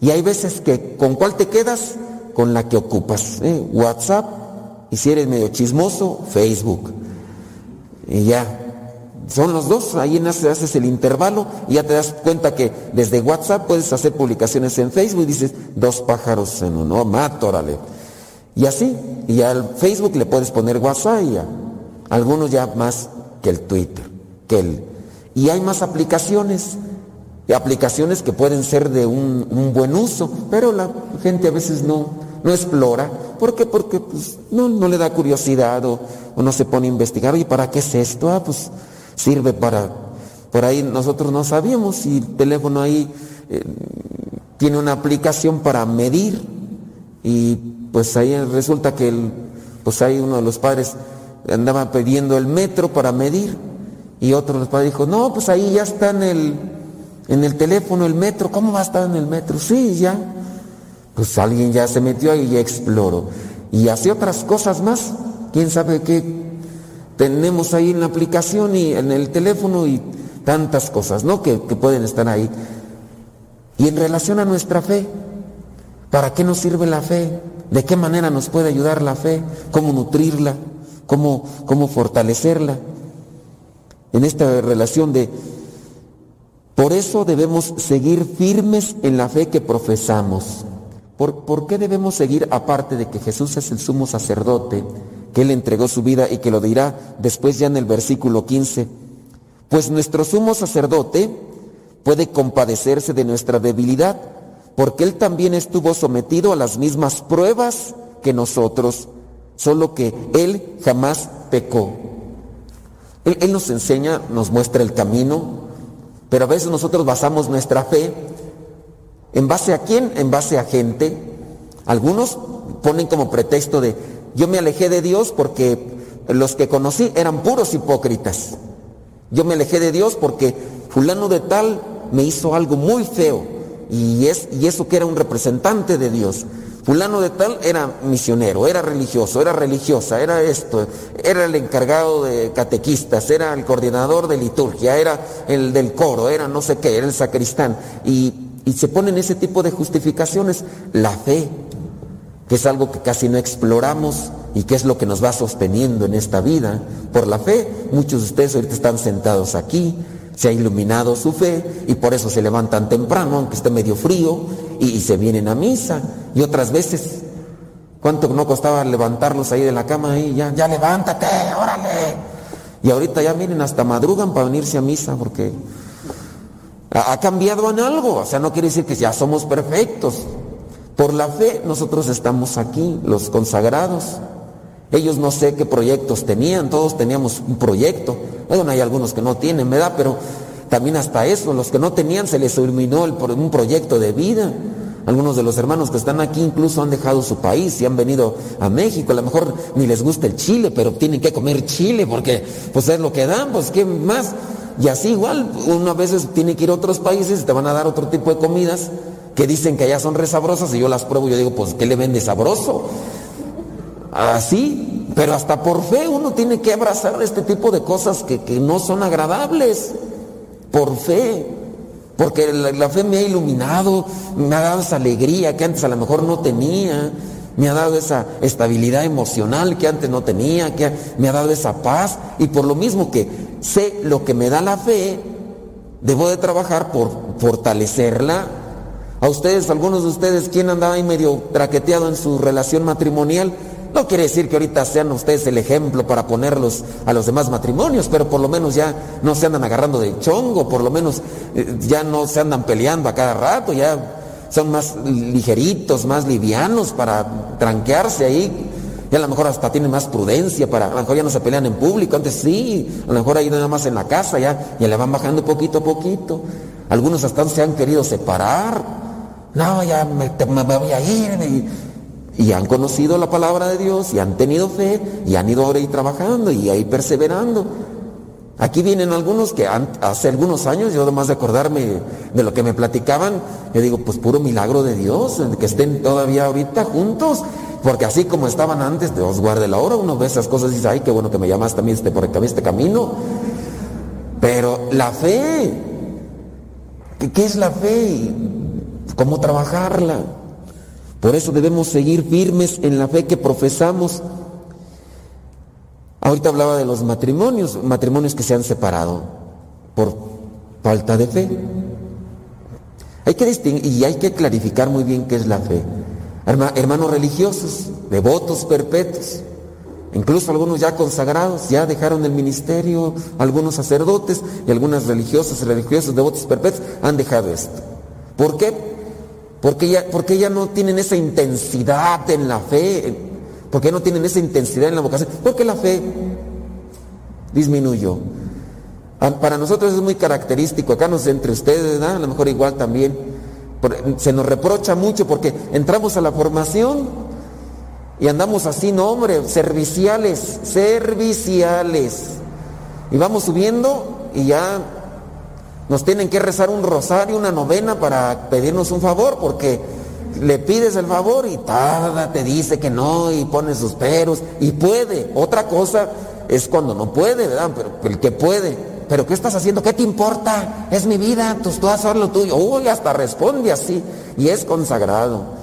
[SPEAKER 13] Y hay veces que con cuál te quedas, con la que ocupas. ¿eh? WhatsApp, y si eres medio chismoso, Facebook. Y ya, son los dos, ahí haces el intervalo y ya te das cuenta que desde WhatsApp puedes hacer publicaciones en Facebook y dices, dos pájaros en uno, mato, órale. Y así, y al Facebook le puedes poner WhatsApp y a algunos ya más que el Twitter, que el... Y hay más aplicaciones, aplicaciones que pueden ser de un, buen uso, pero la gente a veces no, no explora. ¿Por qué? Porque pues, no, no le da curiosidad o, no se pone a investigar. ¿Y para qué es esto? Ah, pues sirve para... Por ahí nosotros no sabíamos si el teléfono ahí eh, tiene una aplicación para medir y pues ahí resulta que pues ahí uno de los padres andaba pidiendo el metro para medir y otro de los padres dijo, no, pues ahí ya está en el, en el teléfono el metro, ¿cómo va a estar en el metro? Sí, ya. Pues alguien ya se metió ahí y exploró. Y hace otras cosas más, quién sabe qué tenemos ahí en la aplicación y en el teléfono y tantas cosas, ¿no? Que, que pueden estar ahí. Y en relación a nuestra fe, ¿para qué nos sirve la fe? ¿De qué manera nos puede ayudar la fe? ¿Cómo nutrirla? ¿Cómo, cómo fortalecerla? En esta relación de... Por eso debemos seguir firmes en la fe que profesamos. ¿Por, ¿Por, qué debemos seguir aparte de que Jesús es el sumo sacerdote, que Él entregó su vida y que lo dirá después ya en el versículo 15? Pues nuestro sumo sacerdote puede compadecerse de nuestra debilidad, porque Él también estuvo sometido a las mismas pruebas que nosotros, solo que Él jamás pecó. Él nos enseña, nos muestra el camino, pero a veces nosotros basamos nuestra fe ¿En base a quién? En base a gente. Algunos ponen como pretexto de, yo me alejé de Dios porque los que conocí eran puros hipócritas. Yo me alejé de Dios porque fulano de tal me hizo algo muy feo y, es, y eso que era un representante de Dios. Fulano de tal era misionero, era religioso, era religiosa, era esto, era el encargado de catequistas, era el coordinador de liturgia, era el del coro, era no sé qué, era el sacristán. Y se ponen ese tipo de justificaciones. La fe, que es algo que casi no exploramos y que es lo que nos va sosteniendo en esta vida. Por la fe, muchos de ustedes ahorita están sentados aquí, se ha iluminado su fe y por eso se levantan temprano, aunque esté medio frío, y se vienen a misa. Y otras veces, ¿cuánto no costaba levantarlos ahí de la cama y ya, ya levántate, órale? Y ahorita ya miren, hasta madrugan para venirse a misa porque ha cambiado en algo, o sea, no quiere decir que ya somos perfectos. Por la fe nosotros estamos aquí, los consagrados. Ellos no sé qué proyectos tenían, todos teníamos un proyecto. Bueno, hay algunos que no tienen, ¿verdad? Pero también hasta eso, los que no tenían se les iluminó un proyecto de vida. Algunos de los hermanos que están aquí incluso han dejado su país y han venido a México. A lo mejor ni les gusta el chile, pero tienen que comer chile porque pues es lo que dan, pues qué más. Y así igual, uno a veces tiene que ir a otros países y te van a dar otro tipo de comidas que dicen que allá son resabrosas y yo las pruebo y yo digo, pues, ¿qué le vende sabroso? Así, pero hasta por fe uno tiene que abrazar este tipo de cosas que, que no son agradables, por fe. Porque la, fe me ha iluminado, me ha dado esa alegría que antes a lo mejor no tenía, me ha dado esa estabilidad emocional que antes no tenía, que me ha dado esa paz. Y por lo mismo que sé lo que me da la fe, debo de trabajar por fortalecerla. A ustedes, algunos de ustedes, ¿quién andaba ahí medio traqueteado en su relación matrimonial? No quiere decir que ahorita sean ustedes el ejemplo para ponerlos a los demás matrimonios, pero por lo menos ya no se andan agarrando de chongo, por lo menos eh, ya no se andan peleando a cada rato, ya son más ligeritos, más livianos para tranquearse ahí. Y a lo mejor hasta tienen más prudencia para, a lo mejor ya no se pelean en público, antes sí, a lo mejor ahí nada más en la casa, ya, ya le van bajando poquito a poquito. Algunos hasta se han querido separar. No, ya me, me voy a ir. Y, y, han conocido la palabra de Dios y han tenido fe y han ido ahora ahí trabajando y ahí perseverando. Aquí vienen algunos que hace algunos años, yo además de acordarme de lo que me platicaban, yo digo, pues puro milagro de Dios, que estén todavía ahorita juntos, porque así como estaban antes, Dios guarde la hora, uno ve esas cosas y dice, ay, qué bueno que me llamas también este, por este camino. Pero la fe, ¿qué es la fe? ¿Cómo trabajarla? Por eso debemos seguir firmes en la fe que profesamos. Ahorita hablaba de los matrimonios, matrimonios que se han separado por falta de fe. Hay que distinguir y hay que clarificar muy bien qué es la fe. herma- hermanos religiosos, devotos perpetuos, incluso algunos ya consagrados, ya dejaron el ministerio, algunos sacerdotes y algunas religiosas religiosos, devotos perpetuos han dejado esto. ¿Por qué? Porque ya, porque ya no tienen esa intensidad en la fe, porque no tienen esa intensidad en la vocación, porque la fe disminuyó. Ah, Para nosotros es muy característico, acá nos entre ustedes, ¿verdad? a lo mejor igual también, por- se nos reprocha mucho porque entramos a la formación y andamos así, no hombre, serviciales, serviciales. Y vamos subiendo y ya nos tienen que rezar un rosario, una novena para pedirnos un favor, porque le pides el favor y tarda, te dice que no y pone sus peros y puede. Otra cosa es cuando no puede, ¿verdad? Pero el que puede. Pero ¿qué estás haciendo? ¿Qué te importa? Es mi vida, tú, tú haz lo tuyo. Uy, hasta responde así. Y es consagrado.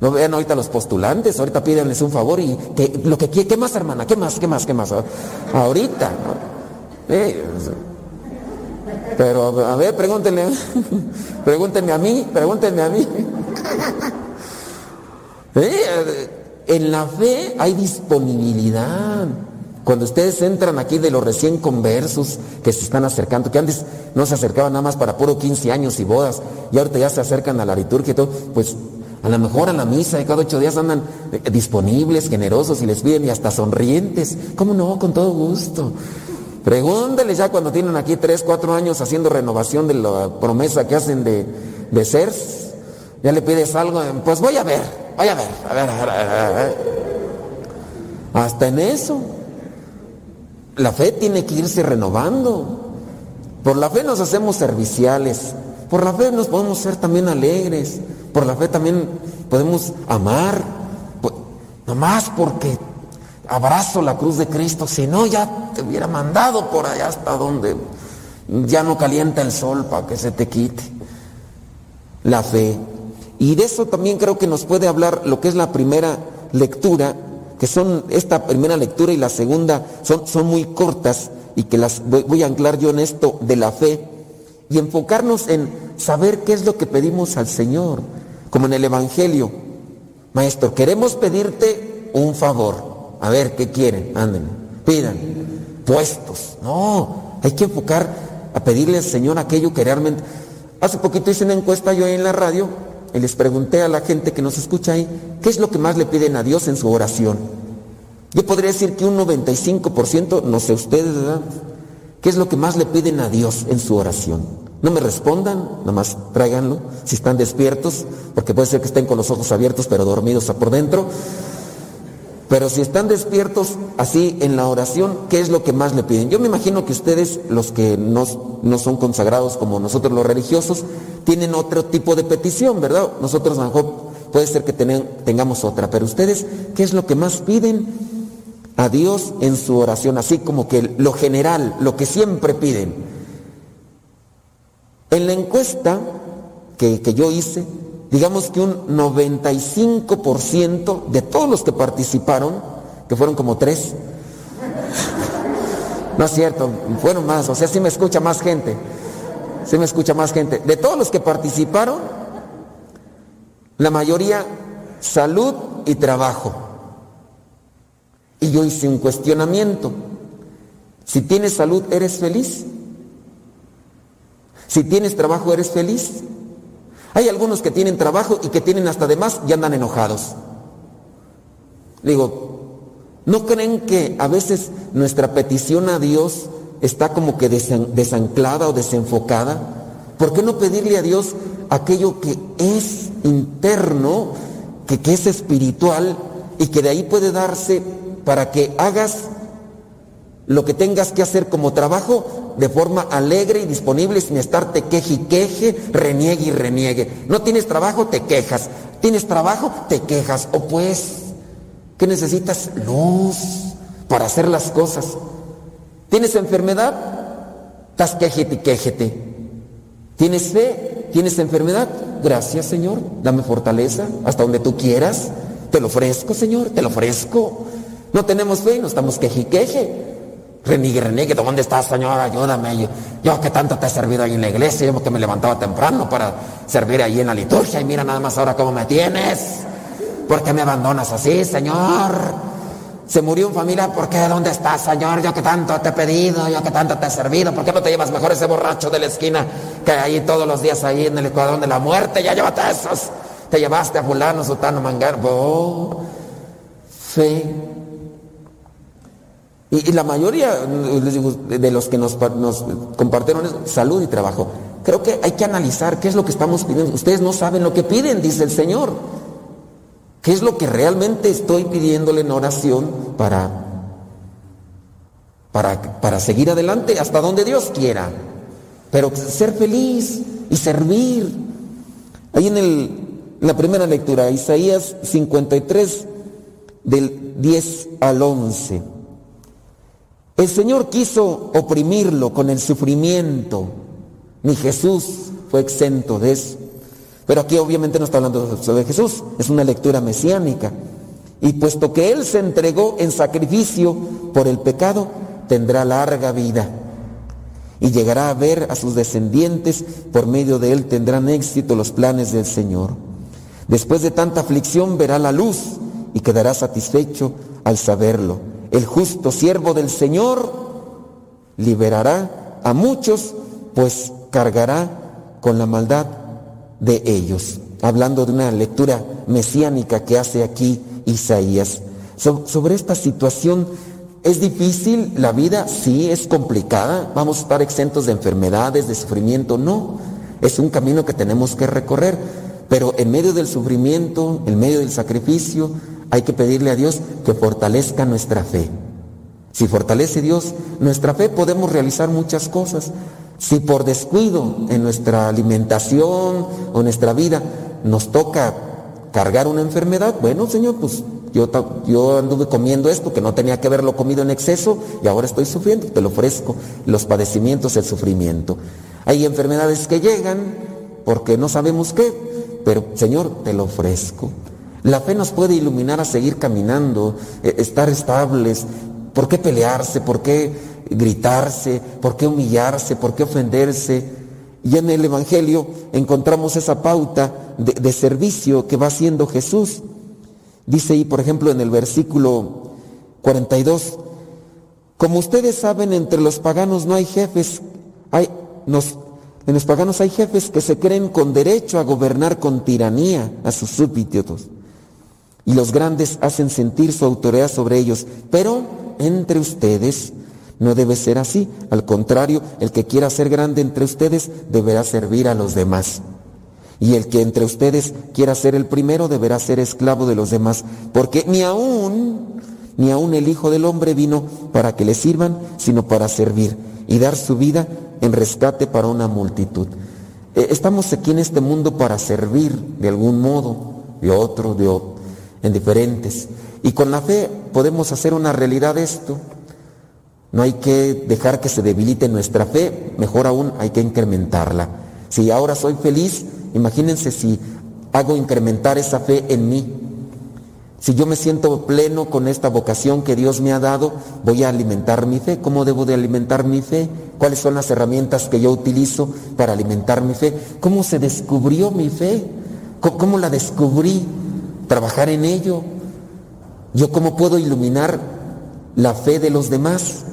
[SPEAKER 13] No vean ahorita los postulantes, ahorita pídenles un favor y que, lo que ¿qué más hermana? ¿Qué más? ¿Qué más? ¿Qué más? Ahorita. Eh, pero a ver, pregúntenle, pregúntenme a mí, pregúntenme a mí. Eh, En la fe hay disponibilidad. Cuando ustedes entran aquí de los recién conversos que se están acercando, que antes no se acercaban nada más para puro 15 años y bodas, y ahorita ya se acercan a la liturgia y todo, pues a lo mejor a la misa de cada ocho días andan eh, disponibles, generosos y les piden y hasta sonrientes. ¿Cómo no? Con todo gusto. Pregúntenles ya cuando tienen aquí tres, cuatro años haciendo renovación de la promesa que hacen de, de ser. Ya le pides algo, pues voy a ver, voy a ver, a ver, a ver, a ver, a ver. Hasta en eso. La fe tiene que irse renovando. Por la fe nos hacemos serviciales. Por la fe nos podemos ser también alegres. Por la fe también podemos amar. Pues, nomás porque abrazo la cruz de Cristo. Si no, ya te hubiera mandado por allá hasta donde ya no calienta el sol para que se te quite. La fe. Y de eso también creo que nos puede hablar lo que es la primera lectura, que son esta primera lectura y la segunda son, son muy cortas y que las voy, voy a anclar yo en esto de la fe y enfocarnos en saber qué es lo que pedimos al Señor, como en el Evangelio. Maestro, queremos pedirte un favor. A ver, ¿qué quieren? Anden, pidan. Puestos. No, hay que enfocar a pedirle al Señor aquello que realmente... Hace poquito hice una encuesta yo ahí en la radio y les pregunté a la gente que nos escucha ahí, ¿qué es lo que más le piden a Dios en su oración? Yo podría decir que un 95%, no sé ustedes, ¿verdad? ¿Qué es lo que más le piden a Dios en su oración? No me respondan, nada más tráiganlo, si están despiertos, porque puede ser que estén con los ojos abiertos pero dormidos por dentro. Pero si están despiertos así en la oración, ¿qué es lo que más le piden? Yo me imagino que ustedes, los que no, no son consagrados como nosotros los religiosos, tienen otro tipo de petición, ¿verdad? Nosotros puede ser que tengamos otra, pero ustedes, ¿qué es lo que más piden a Dios en su oración? Así como que lo general, lo que siempre piden. En la encuesta que, que yo hice, digamos que un 95% de todos los que participaron, que fueron como tres, no es cierto, fueron más, o sea, sí me escucha más gente, sí me escucha más gente. De todos los que participaron, la mayoría salud y trabajo. Y yo hice un cuestionamiento. Si tienes salud, ¿eres feliz? Si tienes trabajo, ¿eres feliz? Hay algunos que tienen trabajo y que tienen hasta de más y andan enojados. Digo, ¿no creen que a veces nuestra petición a Dios está como que desan- desanclada o desenfocada? ¿Por qué no pedirle a Dios aquello que es interno, que, que es espiritual y que de ahí puede darse para que hagas lo que tengas que hacer como trabajo de forma alegre y disponible sin estarte queje y queje, reniegue y reniegue. No tienes trabajo, te quejas. Tienes trabajo, te quejas. O pues, ¿qué necesitas? Luz para hacer las cosas. ¿Tienes enfermedad? Estás quejete y quejete. ¿Tienes fe? ¿Tienes enfermedad? Gracias, Señor. Dame fortaleza hasta donde tú quieras. Te lo ofrezco, Señor, te lo ofrezco. No tenemos fe, no estamos queje y queje. Reniegue, reniegue, ¿dónde estás, Señor? Ayúdame. Yo, yo que tanto te he servido ahí en la iglesia, yo que me levantaba temprano para servir ahí en la liturgia y mira nada más ahora cómo me tienes. ¿Por qué me abandonas así, Señor? Se murió un familia, ¿por qué? ¿Dónde estás, Señor? Yo que tanto te he pedido, yo que tanto te he servido, ¿por qué no te llevas mejor ese borracho de la esquina que ahí todos los días ahí en el Ecuador de la muerte? Ya llévate esos. Te llevaste a fulano, sutano, mangar. Oh, fe. Y, la mayoría, digo, de los que nos, compartieron es salud y trabajo. Creo que hay que analizar qué es lo que estamos pidiendo. Ustedes no saben lo que piden, dice el Señor. ¿Qué es lo que realmente estoy pidiéndole en oración para, para, para seguir adelante hasta donde Dios quiera? Pero ser feliz y servir. Ahí en, el, la primera lectura, Isaías 53, del 10 al 11. El Señor quiso oprimirlo con el sufrimiento. Ni Jesús fue exento de eso. Pero aquí obviamente no está hablando sobre Jesús, es una lectura mesiánica. Y puesto que Él se entregó en sacrificio por el pecado, tendrá larga vida. Y llegará a ver a sus descendientes, por medio de Él tendrán éxito los planes del Señor. Después de tanta aflicción verá la luz y quedará satisfecho al saberlo. El justo siervo del Señor liberará a muchos, pues cargará con la maldad de ellos. Hablando de una lectura mesiánica que hace aquí Isaías. So- sobre esta situación, ¿es difícil la vida? Sí, es complicada. Vamos a estar exentos de enfermedades, de sufrimiento. No, es un camino que tenemos que recorrer. Pero en medio del sufrimiento, en medio del sacrificio, hay que pedirle a Dios que fortalezca nuestra fe. Si fortalece Dios nuestra fe, podemos realizar muchas cosas. Si por descuido en nuestra alimentación o nuestra vida nos toca cargar una enfermedad, bueno, Señor, pues yo, yo anduve comiendo esto que no tenía que haberlo comido en exceso y ahora estoy sufriendo, te lo ofrezco, los padecimientos, el sufrimiento. Hay enfermedades que llegan porque no sabemos qué, pero Señor, te lo ofrezco. La fe nos puede iluminar a seguir caminando, eh, estar estables. ¿Por qué pelearse? ¿Por qué gritarse? ¿Por qué humillarse? ¿Por qué ofenderse? Y en el Evangelio encontramos esa pauta de, de servicio que va haciendo Jesús. Dice ahí, por ejemplo, en el versículo 42, como ustedes saben, entre los paganos no hay jefes, hay, nos- en los paganos hay jefes que se creen con derecho a gobernar con tiranía a sus súbditos. Y los grandes hacen sentir su autoridad sobre ellos. Pero entre ustedes no debe ser así. Al contrario, el que quiera ser grande entre ustedes deberá servir a los demás. Y el que entre ustedes quiera ser el primero deberá ser esclavo de los demás. Porque ni aún, ni aún el Hijo del Hombre vino para que le sirvan, sino para servir y dar su vida en rescate para una multitud. Eh, Estamos aquí en este mundo para servir de algún modo, de otro, de otro, en diferentes. Y con la fe podemos hacer una realidad esto. No hay que dejar que se debilite nuestra fe, mejor aún hay que incrementarla. Si ahora soy feliz, imagínense si hago incrementar esa fe en mí. Si yo me siento pleno con esta vocación que Dios me ha dado, voy a alimentar mi fe. ¿Cómo debo de alimentar mi fe? ¿Cuáles son las herramientas que yo utilizo para alimentar mi fe? ¿Cómo se descubrió mi fe? ¿Cómo, la descubrí? Trabajar en ello. ¿Yo cómo puedo iluminar la fe de los demás?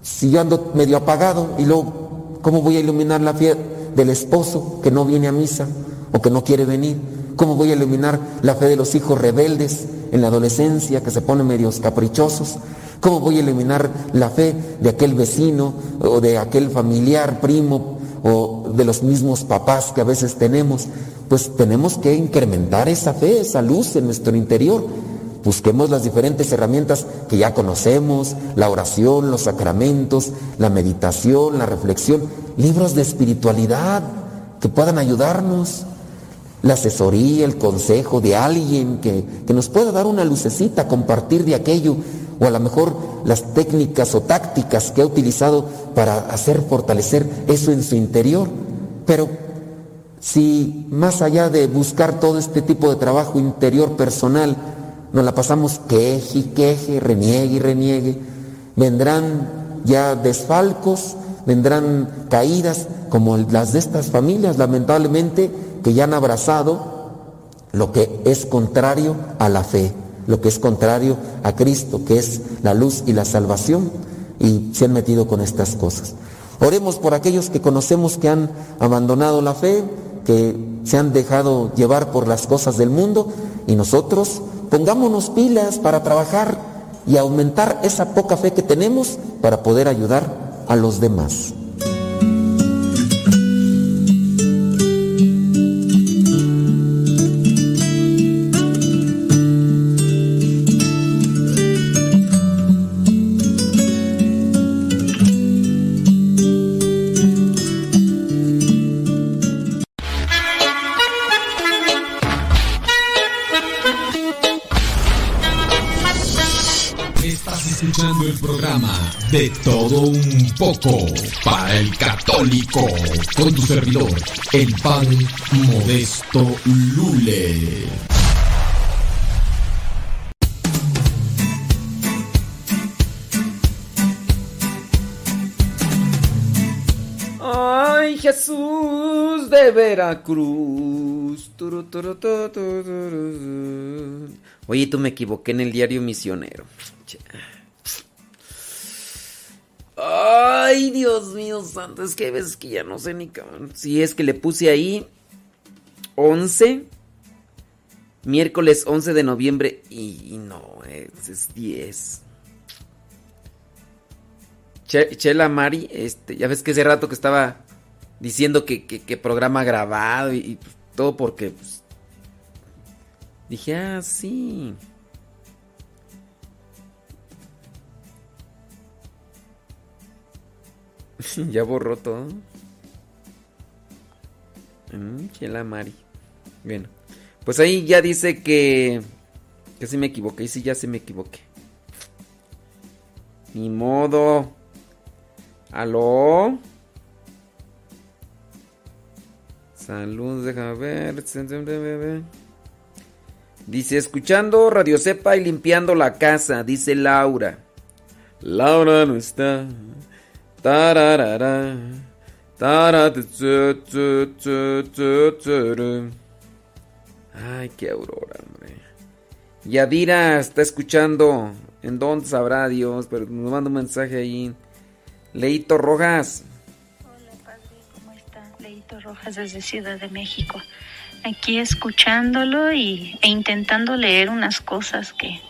[SPEAKER 13] Si yo ando medio apagado y luego, ¿cómo voy a iluminar la fe del esposo que no viene a misa o que no quiere venir? ¿Cómo voy a iluminar la fe de los hijos rebeldes en la adolescencia que se ponen medios caprichosos? ¿Cómo voy a iluminar la fe de aquel vecino o de aquel familiar, primo o de los mismos papás que a veces tenemos? Pues tenemos que incrementar esa fe, esa luz en nuestro interior. Busquemos las diferentes herramientas que ya conocemos, la oración, los sacramentos, la meditación, la reflexión, libros de espiritualidad que puedan ayudarnos, la asesoría, el consejo de alguien que, que nos pueda dar una lucecita, compartir de aquello, o a lo mejor las técnicas o tácticas que ha utilizado para hacer fortalecer eso en su interior. Pero si más allá de buscar todo este tipo de trabajo interior personal, nos la pasamos queje y queje, reniegue y reniegue, vendrán ya desfalcos, vendrán caídas como las de estas familias, lamentablemente, que ya han abrazado lo que es contrario a la fe, lo que es contrario a Cristo, que es la luz y la salvación, y se han metido con estas cosas. Oremos por aquellos que conocemos que han abandonado la fe, que se han dejado llevar por las cosas del mundo, y nosotros pongámonos pilas para trabajar y aumentar esa poca fe que tenemos para poder ayudar a los demás.
[SPEAKER 1] De Todo Un Poco para el Católico con tu servidor, el Padre Modesto Lule.
[SPEAKER 6] Ay, Jesús de Veracruz. Oye, tú me equivoqué en el diario misionero. Ay, Dios mío santo, es que veces que ya no sé ni cabrón. Si es que le puse ahí 11, miércoles 11 de noviembre y, no, es, es 10. Che- Chela Mari, este, ya ves que hace rato que estaba diciendo que, que- programa grabado y, todo porque pues, dije, ah, sí. ya borró todo. Mm, Chela Mari. Bueno, pues ahí ya dice que que sí me equivoqué. Y sí, ya se me equivoqué. Ni modo. ¿Aló? Salud, déjame ver. Dice, escuchando Radio Cepa y limpiando la casa, dice Laura. Laura no está. Tararara. Ay, qué aurora, hombre. Yadira está escuchando. ¿En dónde sabrá Dios? Pero nos manda un mensaje ahí. Leito Rojas.
[SPEAKER 14] Leito Rojas desde Ciudad de México. Aquí escuchándolo y, e intentando leer unas cosas que,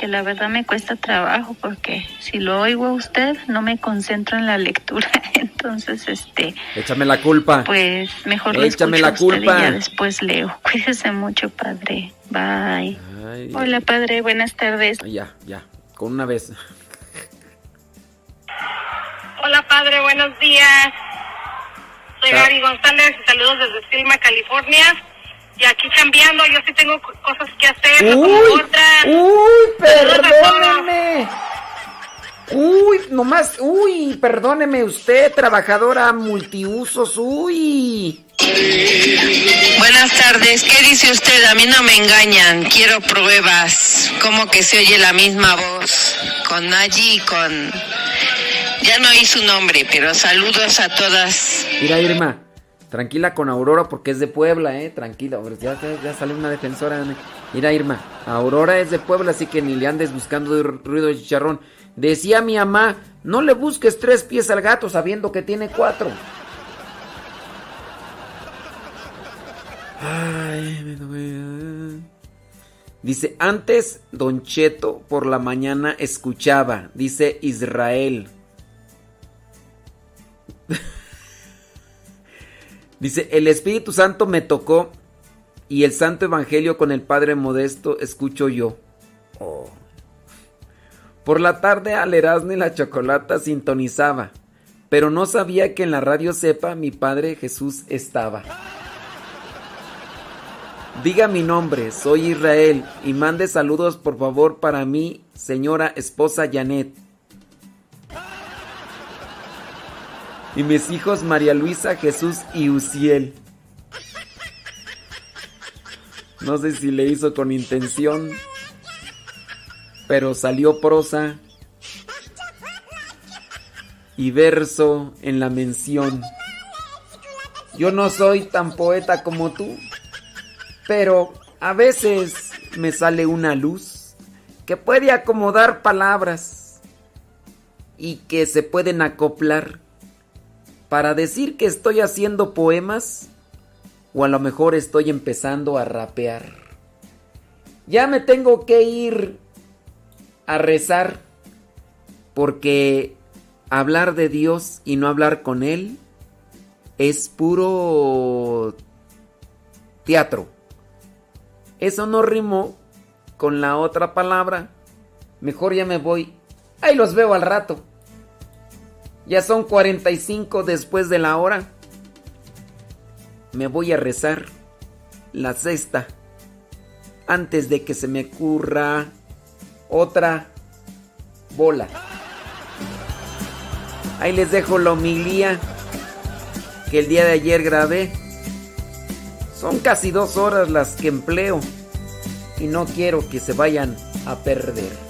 [SPEAKER 14] que la verdad me cuesta trabajo porque si lo oigo a usted no me concentro en la lectura. Entonces, este,
[SPEAKER 6] Échame la culpa.
[SPEAKER 14] pues mejor lo
[SPEAKER 6] Échame
[SPEAKER 14] escucho
[SPEAKER 6] la
[SPEAKER 14] a usted y
[SPEAKER 6] culpa.
[SPEAKER 14] ya después leo. Cuídese mucho, padre. Bye.
[SPEAKER 6] Ay,
[SPEAKER 14] Hola, padre. Buenas tardes.
[SPEAKER 6] ay, ya, ya. Con una vez.
[SPEAKER 7] Hola, padre, buenos días. Soy. Gary González y saludos desde Silma, California. Y aquí cambiando, yo sí tengo co- cosas que hacer.
[SPEAKER 6] Uy,
[SPEAKER 7] otras.
[SPEAKER 6] uy, perdóneme. Uy, nomás, uy, perdóneme usted, trabajadora multiusos, uy.
[SPEAKER 15] Buenas tardes, ¿qué dice usted? A mí no me engañan, quiero pruebas. ¿Cómo que se oye la misma voz? Con Nayi y con... Ya no oí su nombre, pero saludos a todas.
[SPEAKER 6] Mira, Irma, tranquila con Aurora porque es de Puebla, eh, tranquila. Ya, ya, sale una defensora. Mira, Irma, Aurora es de Puebla, así que ni le andes buscando ruido de chicharrón. Decía mi mamá, no le busques tres pies al gato sabiendo que tiene cuatro. Ay, me duele. Dice, antes Don Cheto por la mañana escuchaba, dice Israel. Dice, el Espíritu Santo me tocó y el Santo Evangelio con el Padre Modesto escucho yo. Oh. Por la tarde al Erasmo la Chocolata sintonizaba, pero no sabía que en la radio sepa mi Padre Jesús estaba. Diga mi nombre, soy Israel, y mande saludos por favor para mi señora esposa Janet. Y mis hijos María Luisa, Jesús y Uciel. No sé si le hizo con intención, pero salió prosa y verso en la mención. Yo no soy tan poeta como tú,
[SPEAKER 16] Pero a veces me sale una luz que puede acomodar palabras y que se pueden acoplar para decir que estoy haciendo poemas o a lo mejor estoy empezando a rapear. Ya me tengo que ir a rezar porque hablar de Dios y no hablar con Él es puro teatro. Eso no rimó con la otra palabra. Mejor ya me voy. Ahí los veo al rato. Ya son 45 después de la hora. Me voy a rezar la sexta antes de que se me ocurra otra bola. Ahí les dejo la homilía que el día de ayer grabé. Son casi dos horas las que empleo y no quiero que se vayan a perder.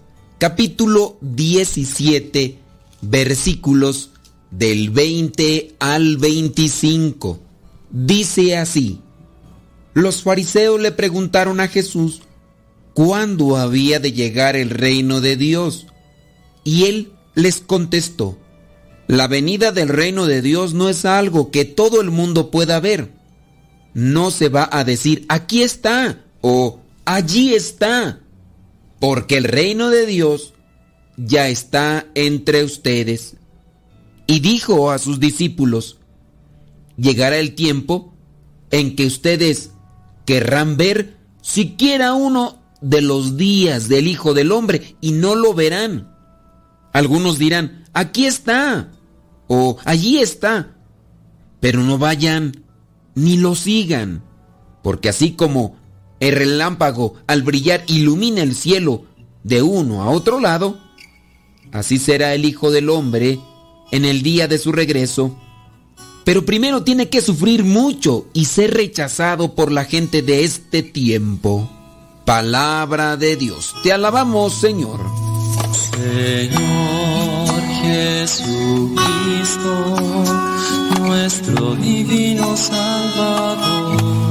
[SPEAKER 6] capítulo 17, versículos del 20 al 25. Dice así, los fariseos le preguntaron a Jesús cuándo había de llegar el reino de Dios. Y él les contestó, la venida del reino de Dios no es algo que todo el mundo pueda ver no se va a decir aquí está o allí está, porque el reino de Dios ya está entre ustedes. Y dijo a sus discípulos, llegará el tiempo en que ustedes querrán ver siquiera uno de los días del Hijo del Hombre y no lo verán. Algunos dirán, aquí está o allí está, pero no vayan ni lo sigan, porque así como el relámpago al brillar ilumina el cielo de uno a otro lado, así será el Hijo del Hombre en el día de su regreso. Pero primero tiene que sufrir mucho y ser rechazado por la gente de este tiempo. Palabra de Dios. Te alabamos, Señor.
[SPEAKER 11] Señor Jesucristo, nuestro divino Salvador.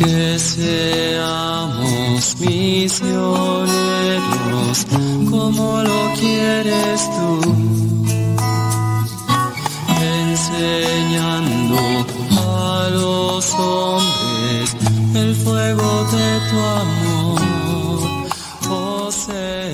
[SPEAKER 11] Que seamos misioneros como lo quieres tú, enseñando a los hombres el fuego de tu amor. Oh.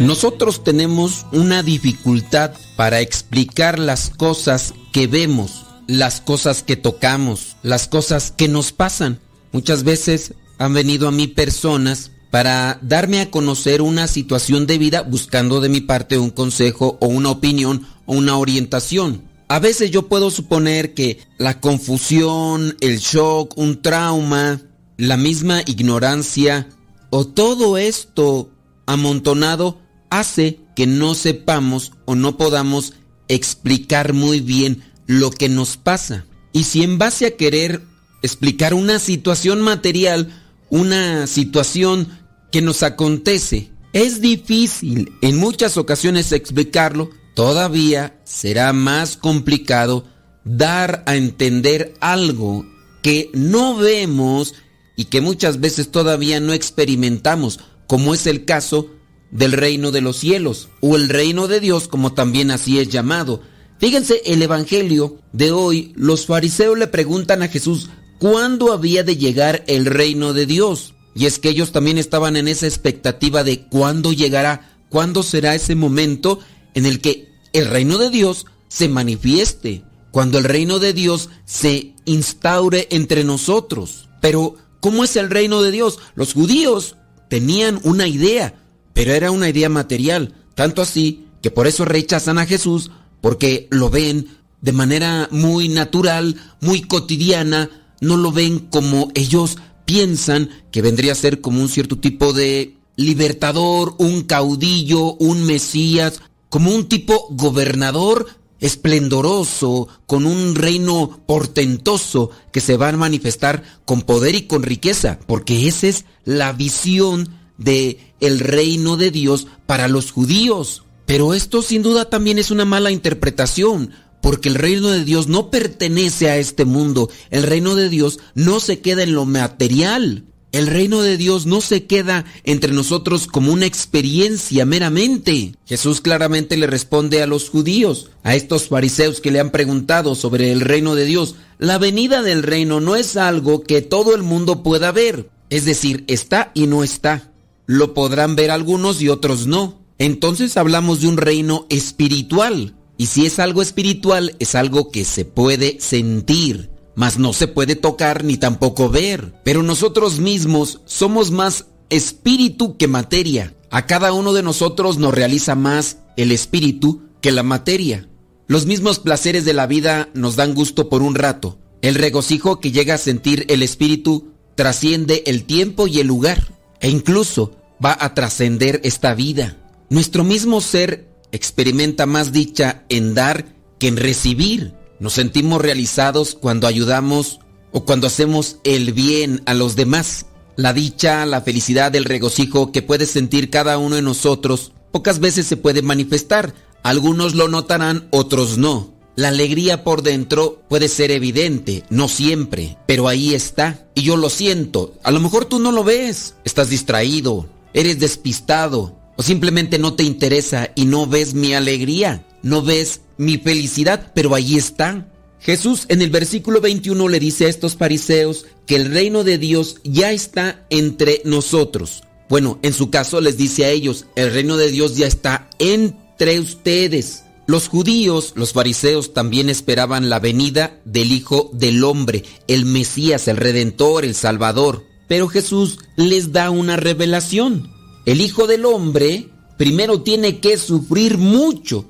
[SPEAKER 6] Nosotros tenemos una dificultad para explicar las cosas que vemos, las cosas que tocamos, las cosas que nos pasan. Muchas veces han venido a mí personas para darme a conocer una situación de vida buscando de mi parte un consejo o una opinión o una orientación. A veces yo puedo suponer que la confusión, el shock, un trauma, la misma ignorancia o todo esto amontonado hace que no sepamos o no podamos explicar muy bien lo que nos pasa. Y si en base a querer explicar una situación material, una situación que nos acontece, es difícil en muchas ocasiones explicarlo, todavía será más complicado dar a entender algo que no vemos y que muchas veces todavía no experimentamos, como es el caso del reino de los cielos, o el reino de Dios, como también así es llamado. Fíjense, el Evangelio de hoy, los fariseos le preguntan a Jesús, ¿cuándo había de llegar el reino de Dios? Y es que ellos también estaban en esa expectativa de cuándo llegará, cuándo será ese momento en el que el reino de Dios se manifieste, cuando el reino de Dios se instaure entre nosotros. Pero, ¿cómo es el reino de Dios? Los judíos tenían una idea, pero era una idea material, tanto así que por eso rechazan a Jesús, porque lo ven de manera muy natural, muy cotidiana, no lo ven como ellos piensan que vendría a ser como un cierto tipo de libertador, un caudillo, un mesías, como un tipo gobernador esplendoroso, con un reino portentoso que se va a manifestar con poder y con riqueza, porque esa es la visión de el reino de Dios para los judíos. Pero esto sin duda también es una mala interpretación, porque el reino de Dios no pertenece a este mundo, el reino de Dios no se queda en lo material. El reino de Dios no se queda entre nosotros como una experiencia meramente. Jesús claramente le responde a los judíos, a estos fariseos que le han preguntado sobre el reino de Dios. La venida del reino no es algo que todo el mundo pueda ver. Es decir, está y no está. Lo podrán ver algunos y otros no. Entonces hablamos de un reino espiritual. Y si es algo espiritual, es algo que se puede sentir mas no se puede tocar ni tampoco ver. Pero nosotros mismos somos más espíritu que materia. A cada uno de nosotros nos realiza más el espíritu que la materia. Los mismos placeres de la vida nos dan gusto por un rato. El regocijo que llega a sentir el espíritu trasciende el tiempo y el lugar e incluso va a trascender esta vida. Nuestro mismo ser experimenta más dicha en dar que en recibir. Nos sentimos realizados cuando ayudamos o cuando hacemos el bien a los demás. La dicha, la felicidad, el regocijo que puede sentir cada uno de nosotros pocas veces se puede manifestar. Algunos lo notarán, otros no. La alegría por dentro puede ser evidente, no siempre, pero ahí está. Y yo lo siento. A lo mejor tú no lo ves. Estás distraído, eres despistado o simplemente no te interesa y no ves mi alegría, no ves mi felicidad, pero ahí está. Jesús en el versículo 21 le dice a estos fariseos que el reino de Dios ya está entre nosotros. Bueno, en su caso les dice a ellos, el reino de Dios ya está entre ustedes. Los judíos, los fariseos también esperaban la venida del Hijo del Hombre, el Mesías, el Redentor, el Salvador. Pero Jesús les da una revelación. El Hijo del Hombre primero tiene que sufrir mucho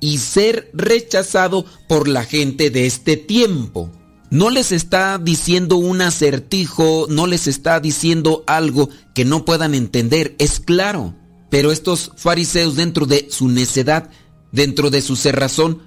[SPEAKER 6] y ser rechazado por la gente de este tiempo. No les está diciendo un acertijo, no les está diciendo algo que no puedan entender, es claro. Pero estos fariseos dentro de su necedad, dentro de su cerrazón,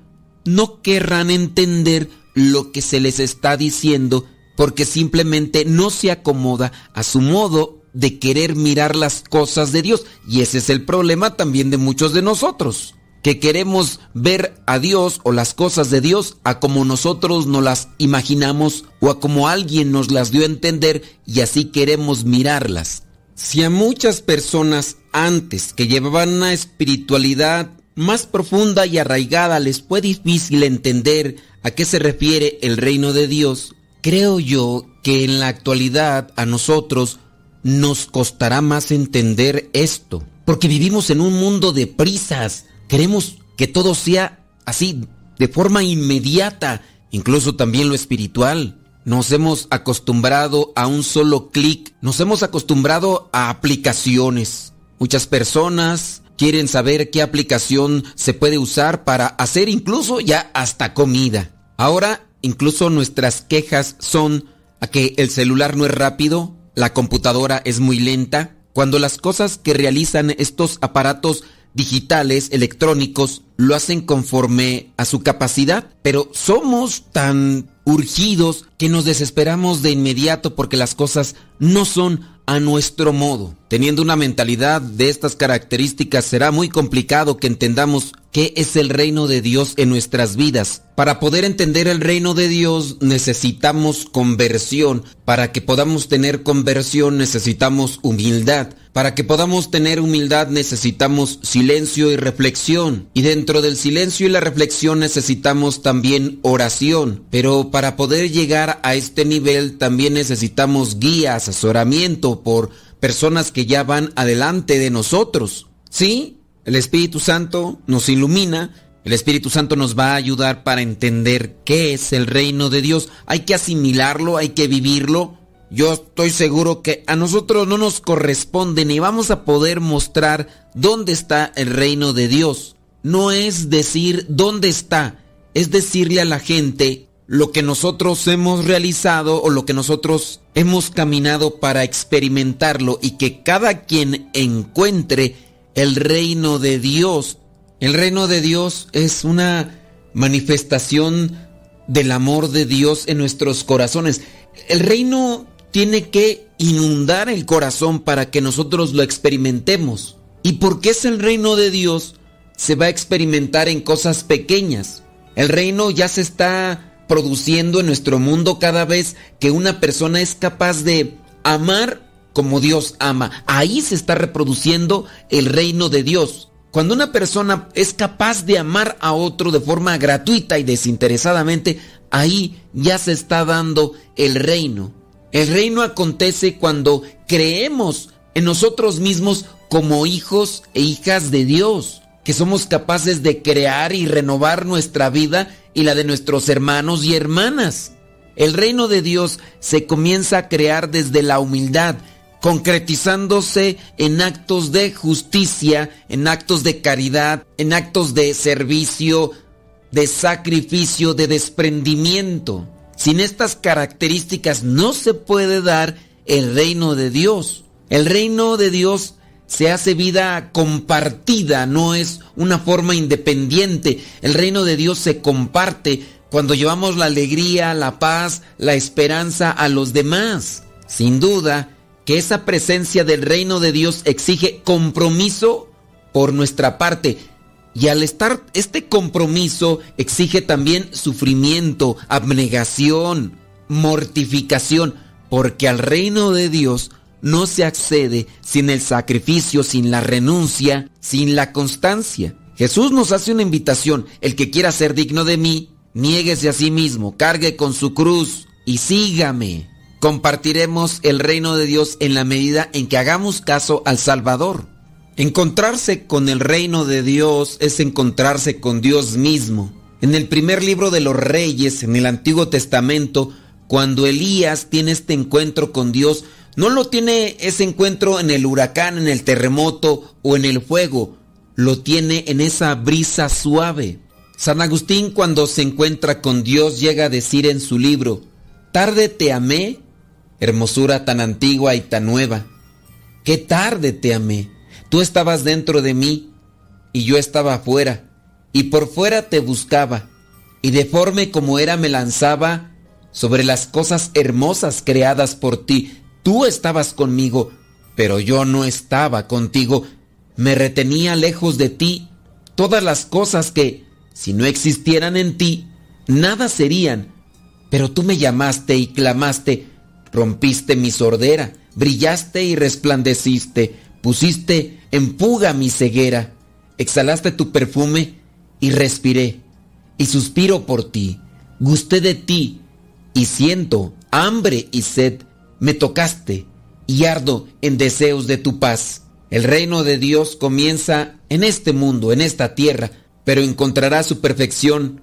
[SPEAKER 6] no querrán entender lo que se les está diciendo porque simplemente no se acomoda a su modo de querer mirar las cosas de Dios. Y ese es el problema también de muchos de nosotros que queremos ver a Dios o las cosas de Dios a como nosotros nos las imaginamos o a como alguien nos las dio a entender y así queremos mirarlas. Si a muchas personas antes que llevaban una espiritualidad más profunda y arraigada les fue difícil entender a qué se refiere el reino de Dios, creo yo que en la actualidad a nosotros nos costará más entender esto, porque vivimos en un mundo de prisas, Queremos que todo sea así, de forma inmediata, incluso también lo espiritual. Nos hemos acostumbrado a un solo clic, nos hemos acostumbrado a aplicaciones. Muchas personas quieren saber qué aplicación se puede usar para hacer incluso ya hasta comida. Ahora incluso nuestras quejas son a que el celular no es rápido, la computadora es muy lenta, cuando las cosas que realizan estos aparatos digitales, electrónicos, lo hacen conforme a su capacidad, pero somos tan urgidos que nos desesperamos de inmediato porque las cosas no son a nuestro modo. Teniendo una mentalidad de estas características será muy complicado que entendamos qué es el reino de Dios en nuestras vidas. Para poder entender el reino de Dios necesitamos conversión. Para que podamos tener conversión necesitamos humildad. Para que podamos tener humildad necesitamos silencio y reflexión. Y dentro del silencio y la reflexión necesitamos también oración. Pero para poder llegar a este nivel también necesitamos guía, asesoramiento por personas que ya van adelante de nosotros. Sí, el Espíritu Santo nos ilumina, el Espíritu Santo nos va a ayudar para entender qué es el reino de Dios. Hay que asimilarlo, hay que vivirlo. Yo estoy seguro que a nosotros no nos corresponde ni vamos a poder mostrar dónde está el reino de Dios. No es decir dónde está, es decirle a la gente lo que nosotros hemos realizado o lo que nosotros hemos caminado para experimentarlo y que cada quien encuentre el reino de Dios. El reino de Dios es una manifestación del amor de Dios en nuestros corazones. El reino tiene que inundar el corazón para que nosotros lo experimentemos. ¿Y porque es el reino de Dios? Se va a experimentar en cosas pequeñas. El reino ya se está produciendo en nuestro mundo cada vez que una persona es capaz de amar como Dios ama. Ahí se está reproduciendo el reino de Dios. Cuando una persona es capaz de amar a otro de forma gratuita y desinteresadamente, ahí ya se está dando el reino. El reino acontece cuando creemos en nosotros mismos como hijos e hijas de Dios, que somos capaces de crear y renovar nuestra vida y la de nuestros hermanos y hermanas. El reino de Dios se comienza a crear desde la humildad, concretizándose en actos de justicia, en actos de caridad, en actos de servicio, de sacrificio, de desprendimiento. Sin estas características no se puede dar el reino de Dios. El reino de Dios se hace vida compartida, no es una forma independiente. El reino de Dios se comparte cuando llevamos la alegría, la paz, la esperanza a los demás. Sin duda que esa presencia del reino de Dios exige compromiso por nuestra parte. Y al estar este compromiso exige también sufrimiento, abnegación, mortificación, porque al reino de Dios no se accede sin el sacrificio, sin la renuncia, sin la constancia. Jesús nos hace una invitación, el que quiera ser digno de mí, niéguese a sí mismo, cargue con su cruz y sígame. Compartiremos el reino de Dios en la medida en que hagamos caso al Salvador. Encontrarse con el reino de Dios es encontrarse con Dios mismo. En el primer libro de los reyes, en el Antiguo Testamento, cuando Elías tiene este encuentro con Dios, no lo tiene ese encuentro en el huracán, en el terremoto o en el fuego, lo tiene en esa brisa suave. San Agustín cuando se encuentra con Dios llega a decir en su libro, tarde te amé, hermosura tan antigua y tan nueva. Qué tarde te amé. Tú estabas dentro de mí y yo estaba afuera, y por fuera te buscaba, y deforme como era me lanzaba sobre las cosas hermosas creadas por ti. Tú estabas conmigo, pero yo no estaba contigo. Me retenía lejos de ti todas las cosas que, si no existieran en ti, nada serían. Pero tú me llamaste y clamaste, rompiste mi sordera, brillaste y resplandeciste, pusiste en puga mi ceguera, exhalaste tu perfume y respiré, y suspiro por ti, gusté de ti, y siento hambre y sed me tocaste y ardo en deseos de tu paz. El reino de Dios comienza en este mundo, en esta tierra, pero encontrará su perfección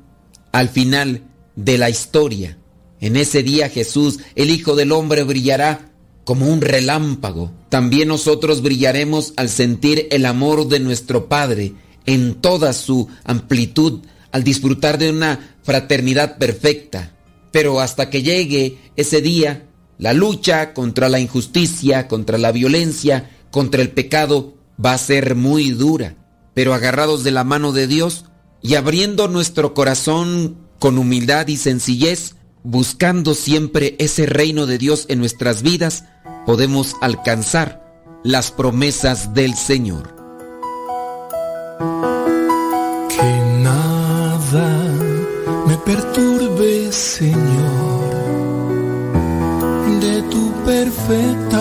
[SPEAKER 6] al final de la historia. En ese día Jesús, el Hijo del Hombre, brillará como un relámpago. También nosotros brillaremos al sentir el amor de nuestro Padre en toda su amplitud, al disfrutar de una fraternidad perfecta. Pero hasta que llegue ese día, la lucha contra la injusticia, contra la violencia, contra el pecado va a ser muy dura, pero agarrados de la mano de Dios y abriendo nuestro corazón con humildad y sencillez, buscando siempre ese reino de Dios en nuestras vidas, podemos alcanzar las promesas del Señor.
[SPEAKER 12] Que nada me perturbe, Señor with